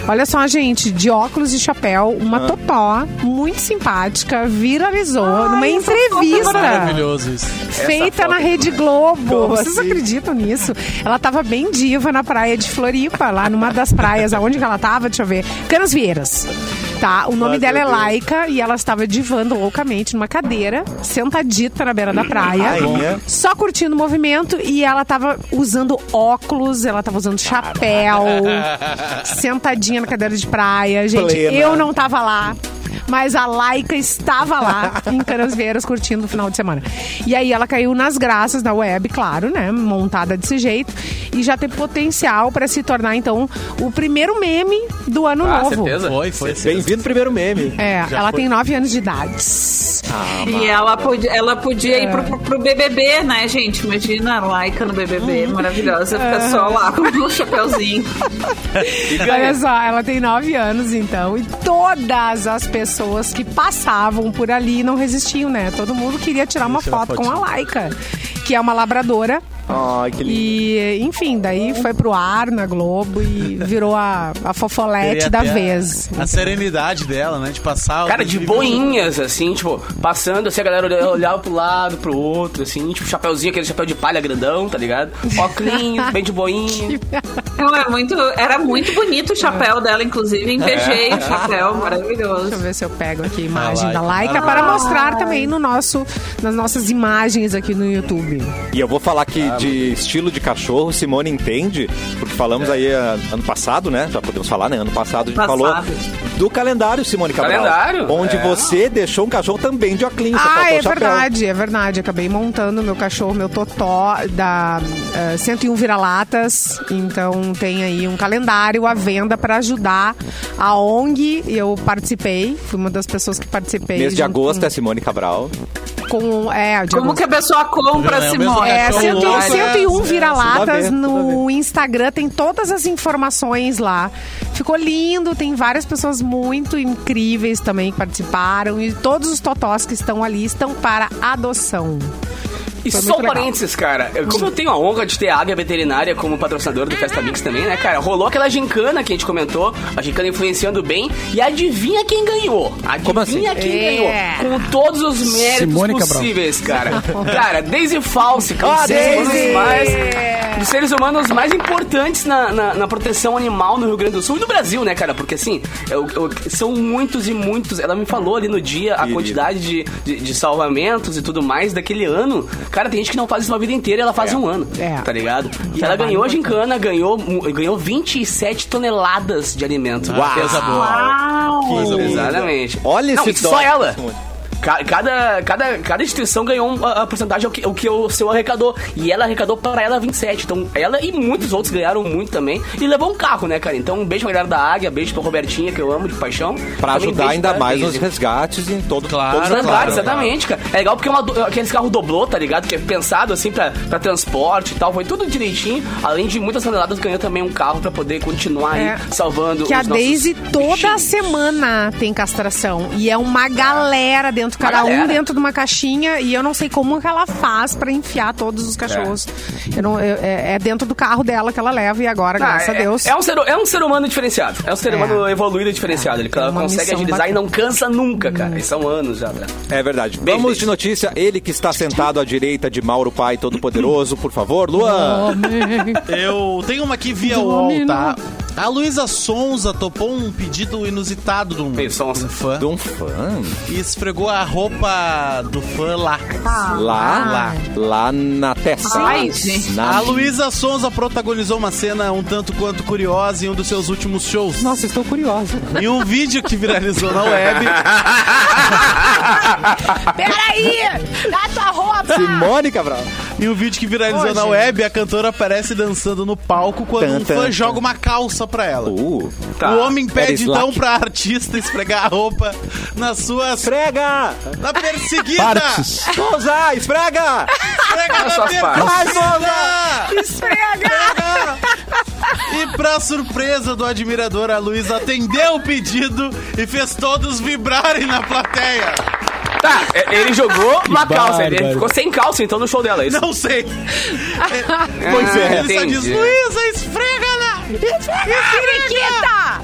S3: Olha só, gente, de óculos e chapéu, uma
S1: Ah.
S3: topó muito simpática, viralizou numa
S2: essa foto é
S3: entrevista
S7: Maravilhoso isso.
S3: feita na
S5: é
S3: Rede Globo.
S1: Como
S3: Vocês
S1: assim?
S3: acreditam nisso? Ela tava bem diva na praia de Floripa, lá numa das praias. Aonde que ela tava? Deixa eu ver. Canas Vieiras. Tá, o nome
S1: Ai,
S3: dela é. Laika e ela estava divando loucamente numa cadeira, sentadita na beira da praia,
S1: Rainha.
S3: só curtindo o movimento e ela tava usando óculos, ela tava usando chapéu, sentadinha na cadeira de praia. Gente,
S1: Plena.
S3: eu não tava lá. Mas a Laika estava lá em Canasvieiras curtindo o final de semana. E aí ela caiu nas graças da web, claro, né? Montada desse jeito. E já tem potencial para se tornar, então, o primeiro meme do ano
S5: Ah,
S3: novo.
S5: certeza.
S7: Foi, foi.
S1: Bem-vindo primeiro meme.
S3: É,
S7: Já
S3: ela
S7: foi.
S3: tem nove anos de idade.
S2: E ela podia, ela podia
S3: É.
S2: ir pro, pro- pro BBB, né, gente? Imagina a Laika no BBB, maravilhosa. Fica só lá com o chapéuzinho.
S3: Olha só, ela tem nove anos, então, e todas as pessoas que passavam por ali não resistiam, né? Todo mundo queria tirar uma foto com a. Laika, que é uma labradora
S1: Ai, que lindo.
S3: E, enfim, daí foi pro ar na Globo e virou a, a fofolete da
S7: ter a-
S3: vez.
S7: A, serenidade dela, né? De passar. o
S5: Cara, de
S7: 2020.
S5: boinhas, assim, tipo, passando, assim, a galera olhava, olhava pro lado, pro outro, assim, tipo, chapéuzinho, aquele chapéu de palha grandão, tá ligado? Óculos, bem de boinha.
S2: Não, é muito, era muito bonito o chapéu dela, inclusive. Invejei o chapéu, maravilhoso.
S3: Deixa eu ver se eu pego aqui a imagem
S7: Ah,
S3: da
S7: like.
S3: Laika para mostrar também no nosso, nas nossas imagens aqui no YouTube.
S1: E eu vou falar que de estilo de cachorro, Simone entende, porque falamos aí ah, ano passado, né? Já podemos falar, né? Ano passado a gente
S2: Passado.
S1: falou do calendário, Simone Cabral.
S5: Calendário?
S1: Onde
S5: É.
S1: você deixou um cachorro também de óculos. só
S3: Ah, é verdade, é verdade. Acabei montando meu cachorro, meu totó da eh, 101 Vira-Latas. Então tem aí um calendário à venda para ajudar a ONG. Eu participei, fui uma das pessoas que participei.
S1: Mês de agosto é Simone Cabral.
S3: Com, é, de
S2: Como que a pessoa compra,
S7: o mesmo
S2: Simone?
S3: É,
S7: Cachorro
S3: 101,
S7: louco,
S3: 101
S7: é,
S3: vira-latas no Instagram, tem todas as informações lá. Ficou lindo, tem várias pessoas muito incríveis também que participaram e todos os totós que estão ali estão para adoção.
S5: E
S3: Foi
S5: só um parênteses, cara. Como eu tenho a honra de ter a Águia Veterinária como patrocinador do Festa Mix também, né, cara? Rolou aquela gincana que a gente comentou, a gincana influenciando bem. E adivinha quem ganhou? Adivinha
S1: Como assim?
S5: quem
S3: É.
S5: ganhou? Com todos os méritos
S6: Simone Cabral.
S5: possíveis, cara. cara, Daisy False, um
S1: Ah, Daisy!
S5: mais dos seres humanos mais importantes na, na, na proteção animal no Rio Grande do Sul e no Brasil, né, cara? Porque assim, eu- eu- são muitos e muitos. Ela me falou ali no dia a quantidade de, de, de salvamentos e tudo mais daquele ano. Cara, tem gente que não faz isso uma vida inteira, ela faz um ano.
S3: É.
S5: Tá ligado? E ela ganhou a
S3: muito.
S5: gincana, ganhou, ganhou 27 toneladas de alimento.
S1: Uau!
S7: Coisa boa. Coisa boa.
S5: Exatamente.
S1: Olha
S5: não,
S1: esse
S5: isso só ela. Ca- Cada, cada, cada instituição ganhou um- a, a porcentagem o que, o que o seu arrecadou. E ela arrecadou para ela 27. Então, ela e muitos outros ganharam muito também. E levou um carro, né, cara? Então, um beijo pra galera da Águia, beijo pra Robertinha, que eu amo de paixão.
S1: Pra
S5: Também
S1: ajudar ainda
S5: pra
S1: mais nos resgates em todo,
S7: Claro,
S1: todos
S5: Os resgates,
S1: lados.
S5: exatamente, cara. É legal porque é uma do- aqueles carros doblô, tá ligado? Que é pensado assim pra, pra transporte e tal. Foi tudo direitinho. Além de muitas toneladas, ganhou também um carro pra poder continuar
S3: É.
S5: aí salvando
S3: Que a
S5: os nossos
S3: Daisy toda
S5: bichinhos.
S3: semana tem castração. E é uma galera dentro, cada um dentro de uma caixinha. E eu não sei como que ela faz pra enfiar todos os cachorros. Eu não- eu- é, é dentro do carro dela que ela leva. E agora,
S5: Ah,
S3: graças
S5: é,
S3: a Deus.
S5: É um, ser, é um ser humano diferenciado. É um ser
S3: É.
S5: humano evoluído e diferenciado. Ele
S3: É
S5: consegue agilizar e
S3: bacana.
S5: não cansa nunca, cara. E são anos já, né?
S1: É verdade.
S5: Beijo,
S1: Vamos
S5: beijo.
S1: de notícia. Ele que está sentado à direita de Mauro Pai Todo-Poderoso, por favor, Luan.
S7: Eu tenho uma aqui via UOL, tá? A Luísa Sonza topou um pedido inusitado de um, de um fã
S1: De um fã.
S7: e esfregou a roupa do fã lá.
S3: Ah.
S1: Lá,
S7: Lá.
S1: lá na testa.
S2: Ai, gente.
S1: Na-
S7: A Luísa Sonza protagonizou uma cena um tanto quanto curiosa em um dos seus últimos shows.
S1: Nossa, estou curiosa.
S7: Em um vídeo que viralizou na web,
S3: Peraí! Dá tua roupa!
S1: Simone Cabral.
S7: em um vídeo que viralizou
S3: Ô,
S7: na
S3: gente.
S7: web, a cantora aparece dançando no palco quando
S1: Tan,
S7: um
S1: tan,
S7: fã
S1: tan.
S7: joga uma calça pra ela.
S1: Uh,
S5: Tá.
S7: O homem pede então pra artista esfregar a roupa nas suas.
S1: esfrega!
S7: Na perseguida!
S6: Partes.
S1: Souza, esfrega!
S7: Esfrega
S5: As
S7: na
S5: suas partes.
S7: perseguida!
S3: Esfrega!
S7: E pra surpresa do admirador, a Luísa atendeu o pedido e fez todos vibrarem na plateia.
S5: Tá, é, ele jogou uma calça. Ele
S6: bárbaro.
S5: ficou sem calça, então, no show dela. é Isso.
S7: Não sei.
S5: Pois é,
S7: Ele só diz,
S5: entendi.
S7: Luísa, esfrega
S3: Periquita!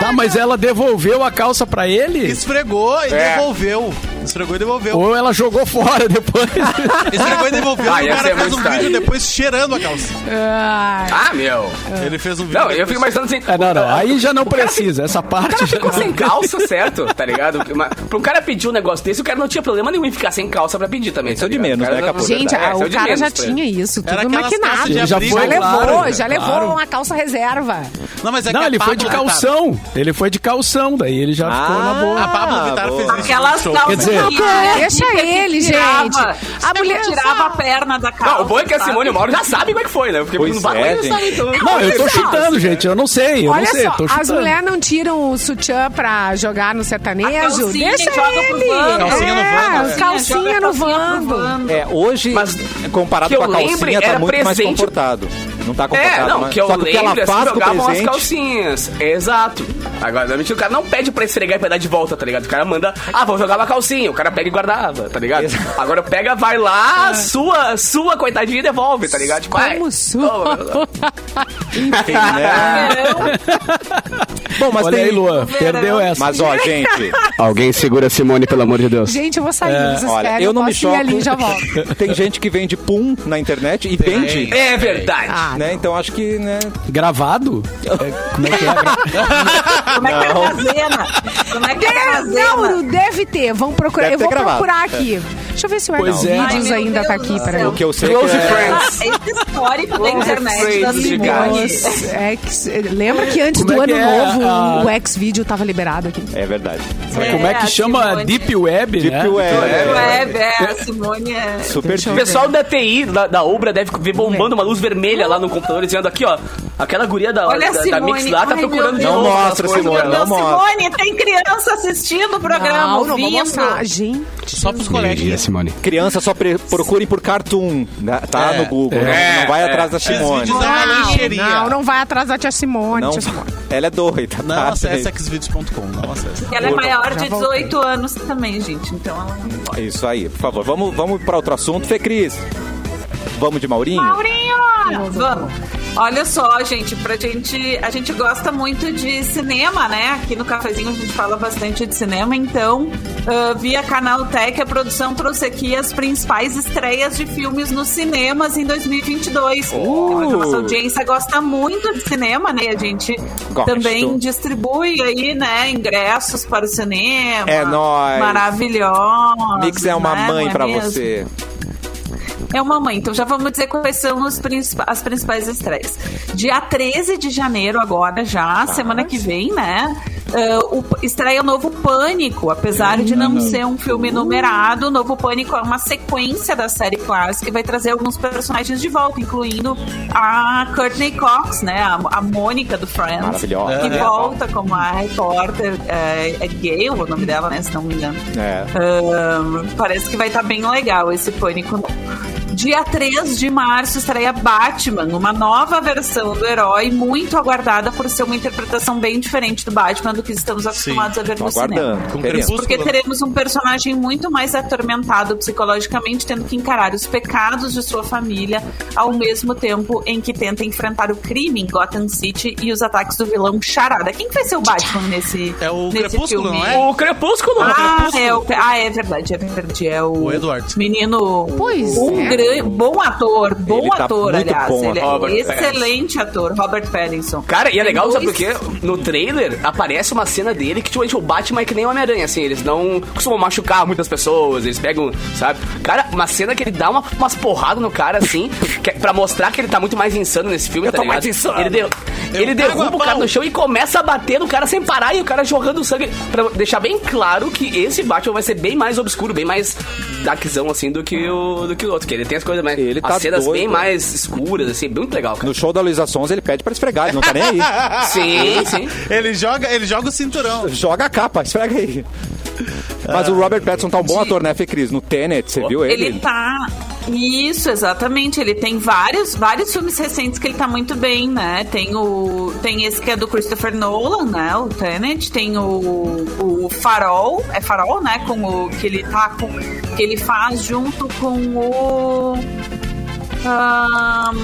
S6: Tá, mas ela devolveu a calça pra ele?
S7: Esfregou e
S5: É.
S7: devolveu. Esfregou e devolveu.
S6: Ou ela jogou fora depois?
S7: Esfregou e devolveu.
S5: Ah,
S7: e o cara fez um vídeo depois cheirando a calça.
S5: Ah, meu.
S7: Ele fez um vídeo
S5: Não, eu fico imaginando assim.
S6: É, não, não. Aí já não
S5: o cara
S6: precisa. Essa
S5: O
S6: parte
S5: cara
S6: já
S5: ficou sem calça, certo? Tá ligado? Pra um cara pedir um negócio desse, o cara não tinha problema nenhum em ficar sem calça pra pedir também.
S1: Esse é o
S5: tá
S1: de menos,
S5: O cara
S1: né, Capu?
S3: Gente,
S5: É,
S3: o cara
S5: menos
S3: já tinha isso, tudo maquinado.
S6: já foi,
S3: Já levou,
S6: claro,
S3: já levou uma calça reserva.
S7: Não, mas é que
S6: Não, ele foi de calção. Ele foi de calção, daí ele já ficou na boa.
S7: A Pablo Vittar fez isso.
S2: Aquelas calças
S3: Deixa ele,
S2: tirava-
S3: gente. A
S2: A mulher tirava
S3: só-
S2: a perna da calça.
S5: Não, o bom é que a
S2: sabe?
S5: Simone e o Mauro já sabem como é que foi, né? Porque
S1: Pois
S5: não vai
S1: é, gente.
S5: então.
S6: Não, eu tô chutando, gente. Eu não sei, eu
S3: Olha
S6: não sei.
S3: só, as mulheres não tiram o sutiã pra jogar no
S2: A
S3: sertanejo?
S2: calcinha
S3: Deixa
S2: joga pro
S3: ele.
S2: vando.
S7: Calcinha no vando,
S3: É,
S7: né?
S3: calcinha no
S2: a
S3: vando.
S1: É, hoje,
S5: Mas
S1: comparado com a calcinha, tá
S5: era
S1: muito mais comportado. Não tá
S5: É,
S1: confortável,
S5: não,
S1: né?
S5: que eu
S1: Só que o que ela
S5: lembro, assim,
S1: faz com o
S5: jogavam as
S1: presente...
S5: calcinhas. Exato. Agora, normalmente o cara não pede pra esfregar e pra dar de volta, tá ligado? O cara manda, ah, vou jogar uma calcinha. O cara pega e guardava, tá ligado?
S1: Exato.
S5: Agora pega, vai lá, sua, sua coitadinha e devolve, tá ligado? Tipo, ai,
S3: Como sua?
S1: Enfim, né? Bom, mas
S6: Olha
S1: tem...
S6: aí, Luan, perdeu essa.
S1: Mas, ó, gente,
S5: Alguém segura a Simone, pelo amor de Deus.
S3: Gente, eu vou sair.
S1: É, olha, eu não me choco.
S3: ali já volto.
S1: tem gente que vende pum na internet e vende,
S5: É verdade.
S3: Ah,
S1: né? Então acho que, né...
S6: Gravado? É, como é que é?
S2: Como é que é a? Como é que é a?
S3: Mauro, deve ter. Vamos procurar.
S1: Deve
S3: eu vou
S1: gravado.
S3: procurar aqui. Deixa eu ver se o
S6: Pois é.
S3: Xvideos
S2: Ai, meu
S3: ainda tá
S2: Deus
S3: aqui.
S2: do
S3: Peraí.
S1: O que eu sei
S5: Close
S1: que é...
S5: friends.
S2: Ah, esse histórico da internet
S5: Friends,
S2: da. Simone.
S3: É que- lembra que antes
S6: Como
S3: do
S6: é que
S3: ano
S6: é
S3: novo
S6: a-
S3: o X-Video tava liberado aqui.
S1: É verdade.
S6: Como é
S2: a
S6: que chama?
S2: Simone.
S6: Deep Web,
S1: Deep
S6: né?
S1: Web.
S2: Web, é, a Simone é...
S1: Super
S5: O pessoal da TI, da, da Ubra, deve ver bombando uma luz vermelha lá no computador, dizendo aqui, ó, aquela guria da,
S2: Olha a
S5: da, da
S2: Simone.
S5: Mix lá tá
S2: Ai,
S5: procurando de
S2: Deus.
S5: novo
S1: Não
S5: as
S1: mostra,
S5: coisas,
S1: Simone, não mostra.
S2: Simone, tem criança assistindo o programa,
S3: Não, não vou
S2: ouvindo.
S3: mostrar. Gente.
S7: Só pros coleguinhas.
S5: Simone.
S1: Criança só procurem por Cartoon, né? tá
S7: É.
S1: no Google. não-
S5: É,
S1: não, vai
S5: é.
S1: atrás da Simone.
S3: Não, não, não vai atrás da tia Simone.
S1: Não,
S3: tia Simone.
S1: ela é doida.
S7: Não
S1: tá?
S7: acesse xvideos.com, não acesse.
S2: Ela é maior de
S3: Já voltei.
S2: 18 anos também, gente. Então ela não pode.
S1: Isso aí, por favor. Vamos, vamos para outro assunto. Fê Cris, vamos de Maurinho?
S2: Maurinho! Vamos. Olha só, gente, pra gente. A gente gosta muito de cinema, né? Aqui no cafezinho a gente fala bastante de cinema, então, ah, via Canal Tech, a produção trouxe aqui as principais estreias de filmes nos cinemas em 2022. Então, a nossa audiência gosta muito de cinema, né? A gente
S1: Gosto.
S2: também distribui aí, né, ingressos para o cinema.
S1: É nóis.
S2: Maravilhosos.
S1: Mix é uma
S2: né?
S1: mãe
S2: é
S1: pra
S2: mesmo?
S1: você.
S2: É uma mãe, então já vamos dizer quais são os princip- as principais estreias. Dia 13 de janeiro, agora já, semana que vem, né? ah, o, estreia o novo Pânico, apesar de não ser um filme numerado, o novo Pânico é uma sequência da série clássica e vai trazer alguns personagens de volta, incluindo a Courtney Cox, né? A, a Mônica do Friends.
S1: Maravilhosa.
S2: Que
S1: É.
S2: volta como a repórter, é, é Gale o nome dela, né? Se não me engano.
S1: É.
S2: Ahn, parece que vai estar bem legal esse pânico novo. Dia 3 de março estreia Batman, uma nova versão do herói, muito aguardada por ser uma interpretação bem diferente do Batman do que estamos acostumados a ver no cinema. Porque teremos um personagem muito mais atormentado psicologicamente, tendo que encarar os pecados de sua família, ao mesmo tempo em que tenta enfrentar o crime em Gotham City e os ataques do vilão Charada. Quem que vai ser o Batman nesse,
S7: É o
S2: nesse
S7: Crepúsculo,
S2: filme?
S7: não é?
S5: O Crepúsculo.
S2: Ah, é, o, ah, é verdade, é verdade. É o,
S7: O Edward.
S2: menino.
S3: Pois
S2: um
S3: é.
S2: Bom ator, bom
S1: Ele tá
S2: ator,
S1: muito
S2: aliás.
S1: bom,
S2: ele é
S5: Robert
S2: excelente ator, Robert Pattinson.
S5: Cara, e é legal, sabe por quê? No trailer aparece uma cena dele que, tipo, o Batman é que nem o Homem-Aranha, assim, eles não costumam machucar muitas pessoas, eles pegam, sabe? Cara, uma cena que ele dá uma, umas porradas no cara, assim, que é pra mostrar que ele tá muito mais insano nesse filme,
S1: Eu
S5: tá
S1: tô
S5: ligado?
S1: mais insano.
S5: Ele, de- ele derruba o cara no chão e começa a bater no cara sem parar e o cara jorrando sangue. Pra deixar bem claro que esse Batman vai ser bem mais obscuro, bem mais darkzão, assim, do que o, do que o outro. Que ele tem as coisas mais.
S1: Ele tá
S5: as cenas
S1: doido.
S5: bem mais escuras, assim, muito legal, cara.
S1: No show da Luísa Sons, ele pede pra esfregar, ele não tá nem aí.
S5: Sim, sim.
S7: Ele joga, ele joga o cinturão.
S1: Joga a capa, esfrega aí. Mas o Robert Pattinson tá um bom ator, né, Fê Cris? No Tenet, você viu ele?
S2: Ele tá. Isso, exatamente. Ele tem vários, vários filmes recentes que ele tá muito bem, né? Tem o. Tem esse que é do Christopher Nolan, né? O Tenet. Tem o, o Farol. É Farol, né? Com o. Que ele tá com. Que ele faz junto com o. ahn,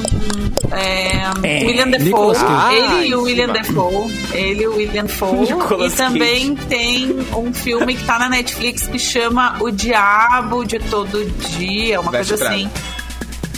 S2: é, William Defoe.
S6: Cage.
S2: Ele e o
S1: Ah,
S2: William. Defoe. Ele e o William Defoe.
S5: Nicolas
S2: e também tem um filme que tá na Netflix que chama O Diabo de Todo Dia, uma
S5: Veste
S2: coisa assim.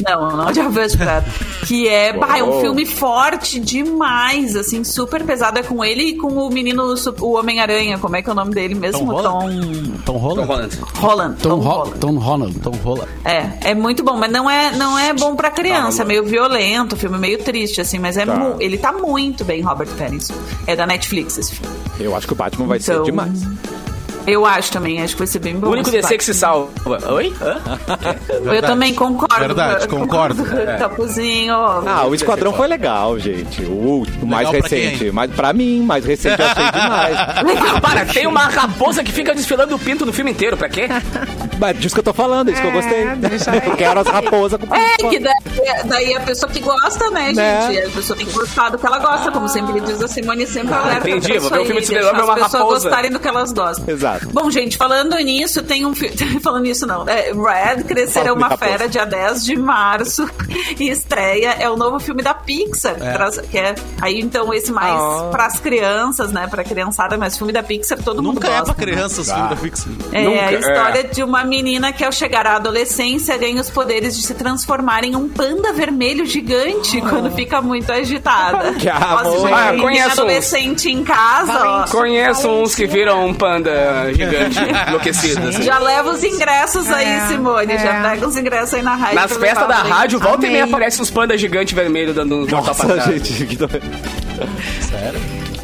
S2: Não, não é o Diabo Veste Prada. Que é, bah, é um filme forte demais, assim, super pesado. É com ele e com o menino, o Homem-Aranha. Como é que é o nome dele mesmo?
S7: Tom
S2: Tom
S7: Tom
S5: Tom
S7: Holland?
S5: Holland.
S2: Holland.
S6: Tom,
S2: Tom
S6: Ho
S2: Holland.
S6: Tom Holland.
S7: Tom Holland.
S2: É, é muito bom, mas não é, não é bom pra criança, é meio violento, o filme é meio triste, assim, mas é
S1: Tá.
S2: ele tá muito bem, Robert Pattinson. É da Netflix esse filme.
S1: Eu acho que o Batman vai ser
S2: Então,
S1: demais.
S2: Eu acho também, acho que vai ser bem bom.
S5: O único DC que se salva. Oi? Hã?
S2: Eu também concordo.
S7: Verdade, concordo.
S2: Capuzinho.
S1: Ah, o Esquadrão foi legal, gente. O, o mais
S7: Legal pra
S1: recente.
S7: quem?
S1: Mas pra mim, mais recente eu achei demais.
S5: Para, tem uma raposa que fica desfilando o pinto no filme inteiro, pra quê?
S1: Mas disso que eu tô falando, isso que eu gostei.
S3: É, aí.
S1: Eu quero as raposas com
S2: É, que daí, daí a pessoa que gosta, né,
S1: Né?
S2: gente? A pessoa tem que gostar do que ela gosta, como sempre diz a Simone, sempre alerta
S5: entendi,
S2: pra
S5: vou ver o filme de super-herói, é uma
S2: as pessoas
S5: raposa.
S2: gostarem do que elas gostam.
S1: Exato.
S2: Bom, gente, falando nisso, tem um filme... falando nisso não, é, Red, Crescer é uma fera, dia 10 de março, e estreia, é o novo filme da Pixar, traz- que é aí então esse mais
S1: Ah.
S2: pras crianças, né, pra criançada, mas filme da Pixar todo mundo
S7: Nunca é
S2: gosta.
S7: pra crianças, filme da Pixar.
S2: É
S5: Nunca,
S2: a
S5: é.
S2: história de uma menina que, ao chegar à adolescência, ganha os poderes de se transformar em um panda vermelho gigante quando fica muito agitada.
S1: Que amor.
S2: Nossa, gente,
S5: Ah, conheço uns.
S2: adolescente em casa, ó.
S5: Conheço uns que viram um panda gigante enlouquecido. assim.
S2: Já leva os ingressos aí,
S3: É,
S2: Simone.
S3: é.
S2: Já pega os ingressos aí na rádio.
S5: Nas festas da rádio, volta e meia aparece uns pandas gigantes vermelhos dando um
S1: Nossa, gente. que do-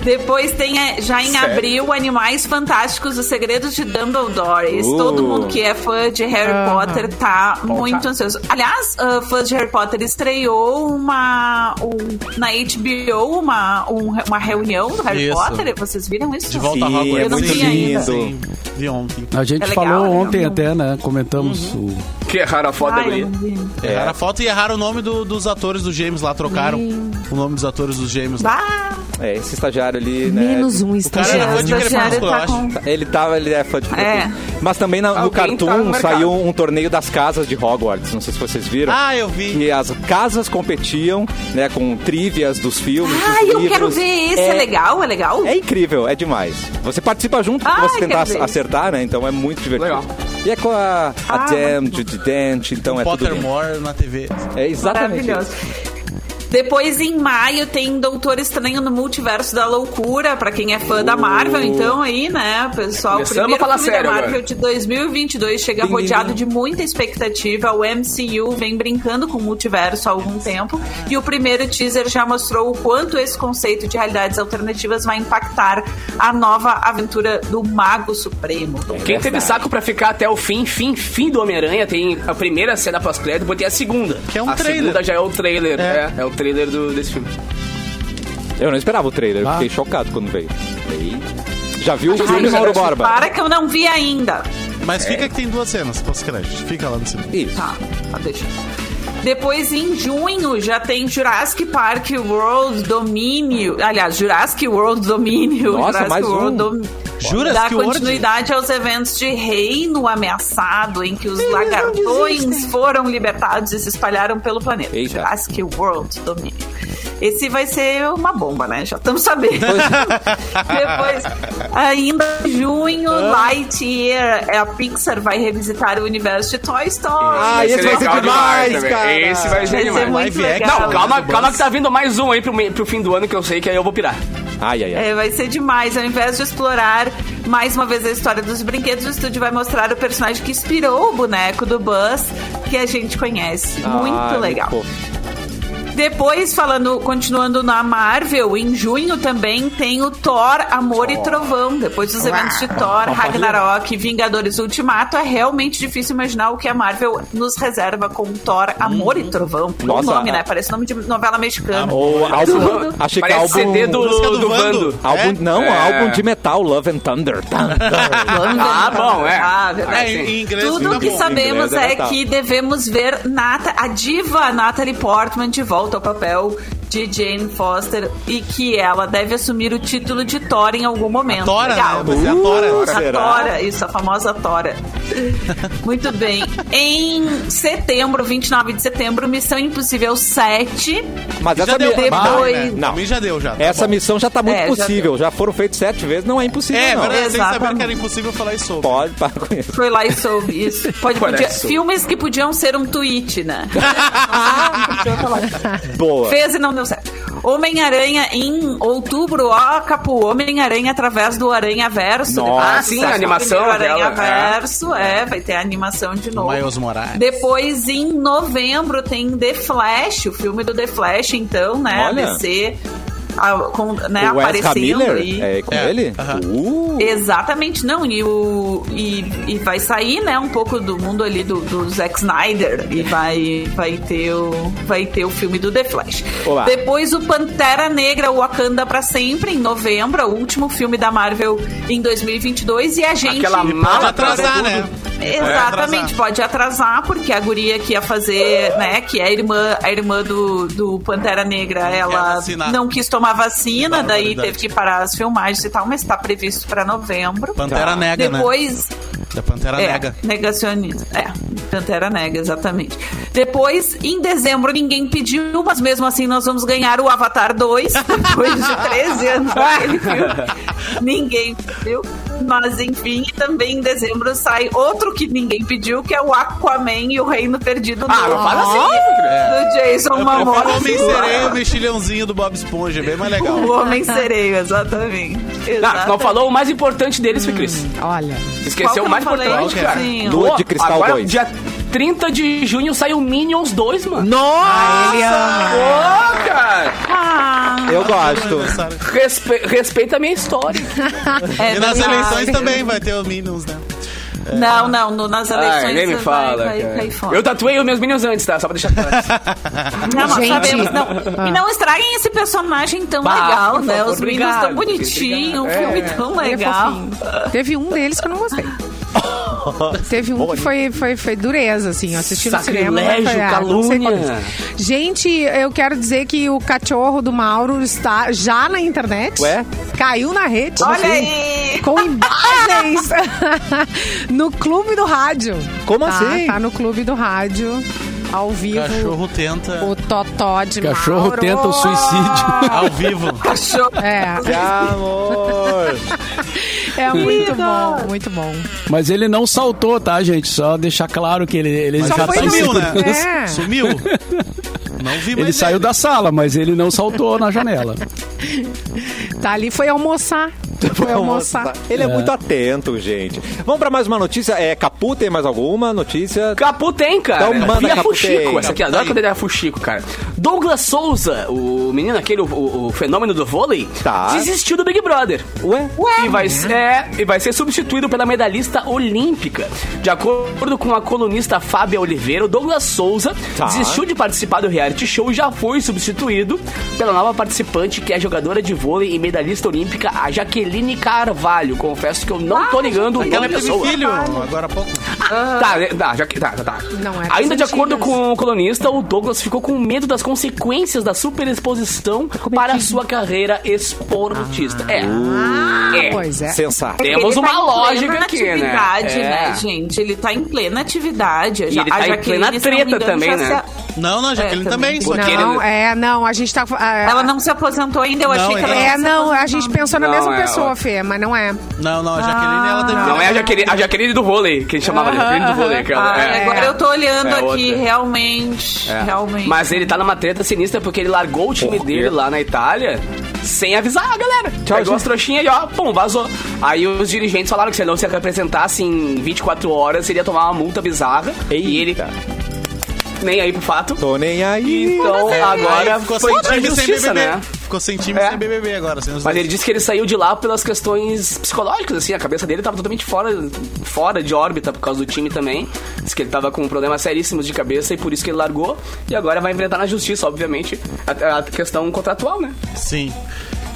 S2: Depois tem é, já em
S5: Sério?
S2: abril Animais Fantásticos, Os Segredos de Dumbledore.
S1: Uh.
S2: Todo mundo que é fã de Harry Potter tá muito ansioso. Aliás, uh, fãs de Harry Potter estreou uma um- na HBO uma, um- uma reunião do Harry
S7: Isso.
S2: Potter. Vocês viram isso?
S7: De volta a
S1: Sim,
S7: Hogwarts.
S1: é
S2: Eu não
S1: muito
S2: vi ainda.
S1: lindo.
S7: Sim, vi ontem.
S6: A gente
S2: É legal,
S6: falou
S2: né?
S6: ontem até, né? Comentamos o.
S5: Que erraram a foto
S2: Ai, não vi.
S7: Erraram a foto e erraram o nome do- dos atores dos gêmeos lá, trocaram o nome dos atores dos gêmeos lá.
S2: Bah,
S1: É, esse estagiário ali, né?
S3: Menos um
S7: cara era fã
S3: estagiário.
S7: de
S2: o estagiário
S7: Crepúsculo,
S2: tá com...
S1: Ele tava, ele é fã de
S2: É.
S1: Mas também na- no
S5: Alguém tá
S1: Cartoon
S5: no
S1: saiu um torneio das casas de Hogwarts. Não sei se vocês viram.
S7: Ah, eu vi.
S1: E as casas competiam, né, com trivias dos filmes.
S2: Ai,
S1: dos
S2: eu quero
S1: livros.
S2: ver esse. É, legal? É legal?
S1: É incrível, é demais. Você participa junto pra
S2: Ai,
S1: você tentar
S2: quero
S1: acertar, né? Então é muito divertido.
S5: Legal.
S1: E é com a, a
S2: Ah,
S1: Jam, Judy Dent, então é tudo bem.
S7: Pottermore na TV.
S1: É exatamente
S2: Maravilhoso.
S1: isso.
S2: Depois, em maio, tem Doutor Estranho no Multiverso da Loucura, pra quem é fã da Marvel, então aí, né, pessoal, o
S5: Começamos
S2: primeiro
S5: a falar
S2: filme
S5: sério
S2: da Marvel
S5: agora.
S2: de 2022 chega rodeado de muita expectativa. O MCU vem brincando com o multiverso há algum tempo e o primeiro teaser já mostrou o quanto esse conceito de realidades alternativas vai impactar a nova aventura do Mago Supremo.
S5: Quem teve saco pra ficar até o fim, fim, fim do Homem-Aranha, tem a primeira cena pós-crédito, depois tem a segunda.
S7: Que é um
S5: a
S7: trailer.
S5: segunda já é o trailer,
S7: É.
S5: é, é, o trailer do, desse filme.
S1: Eu não esperava o trailer, eu
S6: Ah.
S1: fiquei chocado quando veio. Aí, já viu o
S2: Ai,
S1: filme, Mauro Borba?
S2: Para que eu não vi ainda.
S7: Mas fica que tem duas cenas, pós-crédito. Fica lá no cima.
S1: Isso.
S2: Tá, tá, deixa. Depois, em junho, já tem Jurassic Park World Domínio. Aliás, Jurassic World Domínio.
S1: Nossa,
S2: Jurassic
S1: mais
S2: World
S1: um.
S2: Dom...
S7: Jurassic
S2: Dá continuidade aos eventos de Reino Ameaçado, em que os lagartões foram libertados e se espalharam pelo planeta.
S1: Eita.
S2: Jurassic World Domínio. Esse vai ser uma bomba, né? Já estamos sabendo. Depois, ainda em junho, Lightyear, a Pixar vai revisitar o universo de Toy Story.
S1: Ah, esse vai ser demais, cara.
S5: Esse vai ser
S2: Vai ser
S5: demais.
S2: muito
S7: Live action.
S2: legal.
S5: Não, calma, calma que tá vindo mais um aí pro, pro fim do ano que eu sei que aí eu vou pirar.
S1: Ai, ai, ai.
S2: É, vai ser demais. Ao invés de explorar mais uma vez a história dos brinquedos, o estúdio vai mostrar o personagem que inspirou o boneco do Buzz, que a gente conhece. Muito
S1: Ai,
S2: legal.
S1: pô.
S2: Depois, falando, continuando na Marvel, em junho também tem o Thor, Amor e Trovão. Depois dos eventos de Thor, Ragnarok Vingadores Ultimato, é realmente difícil imaginar o que a Marvel nos reserva com Thor, Amor e Trovão. O
S1: Nossa,
S2: nome,
S1: a-
S2: né? Parece nome de novela mexicana.
S1: Ou álbum, achei que
S5: Parece
S1: álbum...
S5: CD do,
S7: do
S5: do
S7: Vando.
S1: Álbum,
S7: É?
S1: Não,
S5: É.
S1: álbum de metal, Love and Thunder. Thunder.
S5: Ah, bom, é.
S2: Ah, verdade.
S7: É, em, inglês
S2: Tudo que
S7: bom.
S2: sabemos
S1: inglês é
S2: é que devemos ver Nata, a diva Natalie Portman de volta ao papel de Jane Foster e que ela deve assumir o título de Thor em algum momento.
S7: Tora,
S2: Legal.
S7: né? Vai ser a Tora.
S1: Uh,
S2: A
S1: Será?
S2: Tora, isso, a famosa Tora. Muito bem. Em setembro, 29 de setembro, Missão Impossível 7.
S1: Mas
S7: Já
S1: essa
S7: deu
S1: mi-
S7: trabalho,
S2: depois-
S7: né?
S1: Não.
S7: Pra mim já deu, já. Tá
S1: Essa
S7: bom.
S1: missão já tá muito
S2: É, já
S1: possível. Já, foram feitas sete vezes, não é impossível,
S7: É,
S1: não.
S7: verdade, sem saber
S2: Exatamente.
S7: que era impossível falar isso.
S1: Pode, para com isso.
S2: Foi lá e soube isso. Pode, podia- filmes que podiam ser um tweet, né?
S1: Boa.
S2: Fez e não deu certo. Homem-Aranha em outubro, ó, Capu, Homem-Aranha através do Aranha Verso.
S1: Nossa.
S5: Ah, sim, a animação
S2: Aranha
S5: dela, é.
S2: Verso, é. vai ter a animação de novo.
S7: Miles Morales.
S2: Depois, em novembro, tem The Flash, o filme do The Flash, então, né?
S1: Olha.
S2: A DC a- com, né,
S1: o Ezra
S2: aparecendo
S1: Miller
S2: aí.
S1: é com
S7: É,
S1: ele?
S7: aham.
S1: Uh,
S2: Exatamente, não, e, o, e, e vai sair, né, um pouco do mundo ali do, do Zack Snyder e vai, vai, ter o, vai ter o filme do The Flash.
S1: Olá.
S2: Depois o Pantera Negra, Wakanda pra sempre, em novembro, o último filme da Marvel em 2022 e a gente...
S5: Aquela
S7: Pode
S5: mala
S7: atrasar, né?
S2: Exatamente, pode atrasar, porque a guria que ia fazer, né, que é a irmã, a irmã do, do Pantera Negra,
S7: quer
S2: ela não quis tomar vacina, daí teve que parar as filmagens e tal, mas tá previsto pra novembro.
S7: Pantera nega, né? Da Pantera
S2: é,
S7: nega.
S2: negacionista. É, Pantera Nega, exatamente. Depois, em dezembro, ninguém pediu, mas mesmo assim nós vamos ganhar o Avatar 2, depois de 13 anos daquele filme. Ninguém pediu. Mas, enfim, também em dezembro sai outro que ninguém pediu, que é o Aquaman e o Reino Perdido
S5: Ah, não fala assim,
S2: do Jason
S7: Eu o
S2: Momoa.
S7: Homem-Sereia e o mexilhãozinho do Bob Esponja, é bem mais legal.
S2: O Homem Sereio, exatamente.
S5: Não, não
S2: Exatamente.
S5: falou o mais importante deles, foi Cris.
S3: Olha.
S5: Esqueceu
S2: eu
S5: o mais
S2: não falei?
S5: importante, cara.
S1: Lua de Cristal
S5: Agora,
S1: 2.
S5: dia 30 de junho sai o Minions 2, mano.
S3: Nossa! Ama.
S5: Pô, cara!
S2: Ah,
S1: eu gosto.
S5: Respe- respeita a minha história.
S2: é
S7: E nas
S2: verdade.
S7: eleições também vai ter o Minions, né?
S2: Não, não, no- nas eleições
S5: Ai, nem me fala,
S2: vai, vai fora.
S5: Eu tatuei os meus Minions antes, tá? Só pra deixar claro.
S2: Não,
S3: Gente.
S2: sabemos, não. E não estraguem esse personagem tão
S5: Bah,
S2: legal, né?
S5: favor,
S2: Os meninos tão bonitinhos, um
S5: obrigado.
S2: filme
S5: É.
S2: tão
S3: é
S2: legal.
S3: Teve um deles que eu não gostei. Teve um que foi, foi, foi dureza, assim. Eu assisti no cinema.
S5: Sacrilégio,
S3: ah,
S5: calúnia.
S3: Gente, eu quero dizer que o cachorro do Mauro está já na internet.
S1: Ué?
S3: Caiu na rede.
S2: Olha aí!
S3: Com imagens no clube do rádio.
S1: Como
S3: Tá,
S1: assim?
S3: Tá no clube do rádio, ao vivo.
S7: Cachorro tenta.
S3: O Totó de
S6: Cachorro
S3: Mauro.
S6: tenta o suicídio.
S7: Ao vivo.
S2: Cachorro.
S3: É,
S1: Amor!
S3: É muito bom, muito bom.
S6: Mas ele não saltou, tá, gente? Só deixar claro que ele, ele
S7: Mas
S6: já tá
S7: sumiu, né?
S3: É.
S7: Sumiu? Não vi mais
S6: Ele saiu da sala, mas ele não saltou na janela.
S3: Tá ali, foi almoçar. Foi almoçar.
S1: Ele é, muito atento, gente. Vamos pra mais uma notícia. É, Capu, tem mais alguma notícia?
S5: Capu tem, cara.
S1: Então manda,
S5: a
S1: Capu
S5: Fuxico,
S1: tem.
S5: essa aqui, adoro quando ele é Fuxico, cara. Douglas Souza, o menino aquele, o, o- fenômeno do vôlei,
S1: Tá.
S5: desistiu do Big Brother.
S1: Ué?
S5: E vai, é, e vai ser substituído pela medalhista olímpica. De acordo com a colunista Fábia Oliveira, o Douglas Souza
S1: Tá.
S5: desistiu de participar do reality show e já foi substituído pela nova participante, que é a jogadora de vôlei e medalhista olímpica, a Jaqueline Carvalho. Confesso que eu não tô ligando o nome da pessoa.
S7: filho agora há pouco.
S5: Tá, é, tá, já que- tá, tá, tá.
S3: Não é
S5: Ainda de acordo
S3: antigas.
S5: com o colunista, o Douglas ficou com medo das consequências da superexposição para a sua carreira esportista. é.
S3: Ah,
S5: É.
S3: pois é.
S1: Sensato.
S5: Temos
S2: Ele
S5: uma
S2: tá em
S5: lógica
S2: plena
S5: aqui, né?
S2: atividade,
S5: É.
S2: né, gente? Ele tá em plena atividade.
S5: E ele tá em plena treta também, né?
S7: Não, não, Jaqueline
S2: É,
S7: também.
S2: também.
S3: Não,
S5: ele-
S3: é, não, a gente tá. é,
S2: Ela não se aposentou ainda, eu
S7: Não,
S2: achei que ela.
S3: É, não, a gente pensou na
S5: Não,
S3: mesma
S5: é,
S3: pessoa,
S5: ó.
S3: Fê, mas não é.
S7: Não, não, a Jaqueline, ela deve...
S5: Não é a Jaqueline, a Jaqueline do vôlei, que a gente chamava de Jaqueline do vôlei. Cara.
S2: Ah,
S5: É.
S2: agora eu tô olhando
S5: É
S2: aqui,
S5: outra.
S2: realmente,
S5: É.
S2: realmente.
S5: Mas ele tá numa treta sinistra porque ele largou o time
S1: Por quê?
S5: dele lá na Itália sem avisar a galera. Pegou as trouxinhas e ó, pum, vazou. Aí os dirigentes falaram que se ele não se representasse em 24 horas, ele ia tomar uma multa bizarra. E ele. Nem aí pro fato.
S1: Tô nem aí.
S5: Então agora
S7: Aí ficou
S5: foi de justiça, né?
S7: Ficou sem time
S5: É.
S7: sem BBB agora. Sem
S5: Mas
S7: dois.
S5: ele disse que ele saiu de lá pelas questões psicológicas, assim, a cabeça dele tava totalmente fora, fora de órbita por causa do time também. Diz que ele tava com problemas seríssimos de cabeça e por isso que ele largou. E agora vai enfrentar na justiça, obviamente, a, a questão contratual, né?
S7: Sim.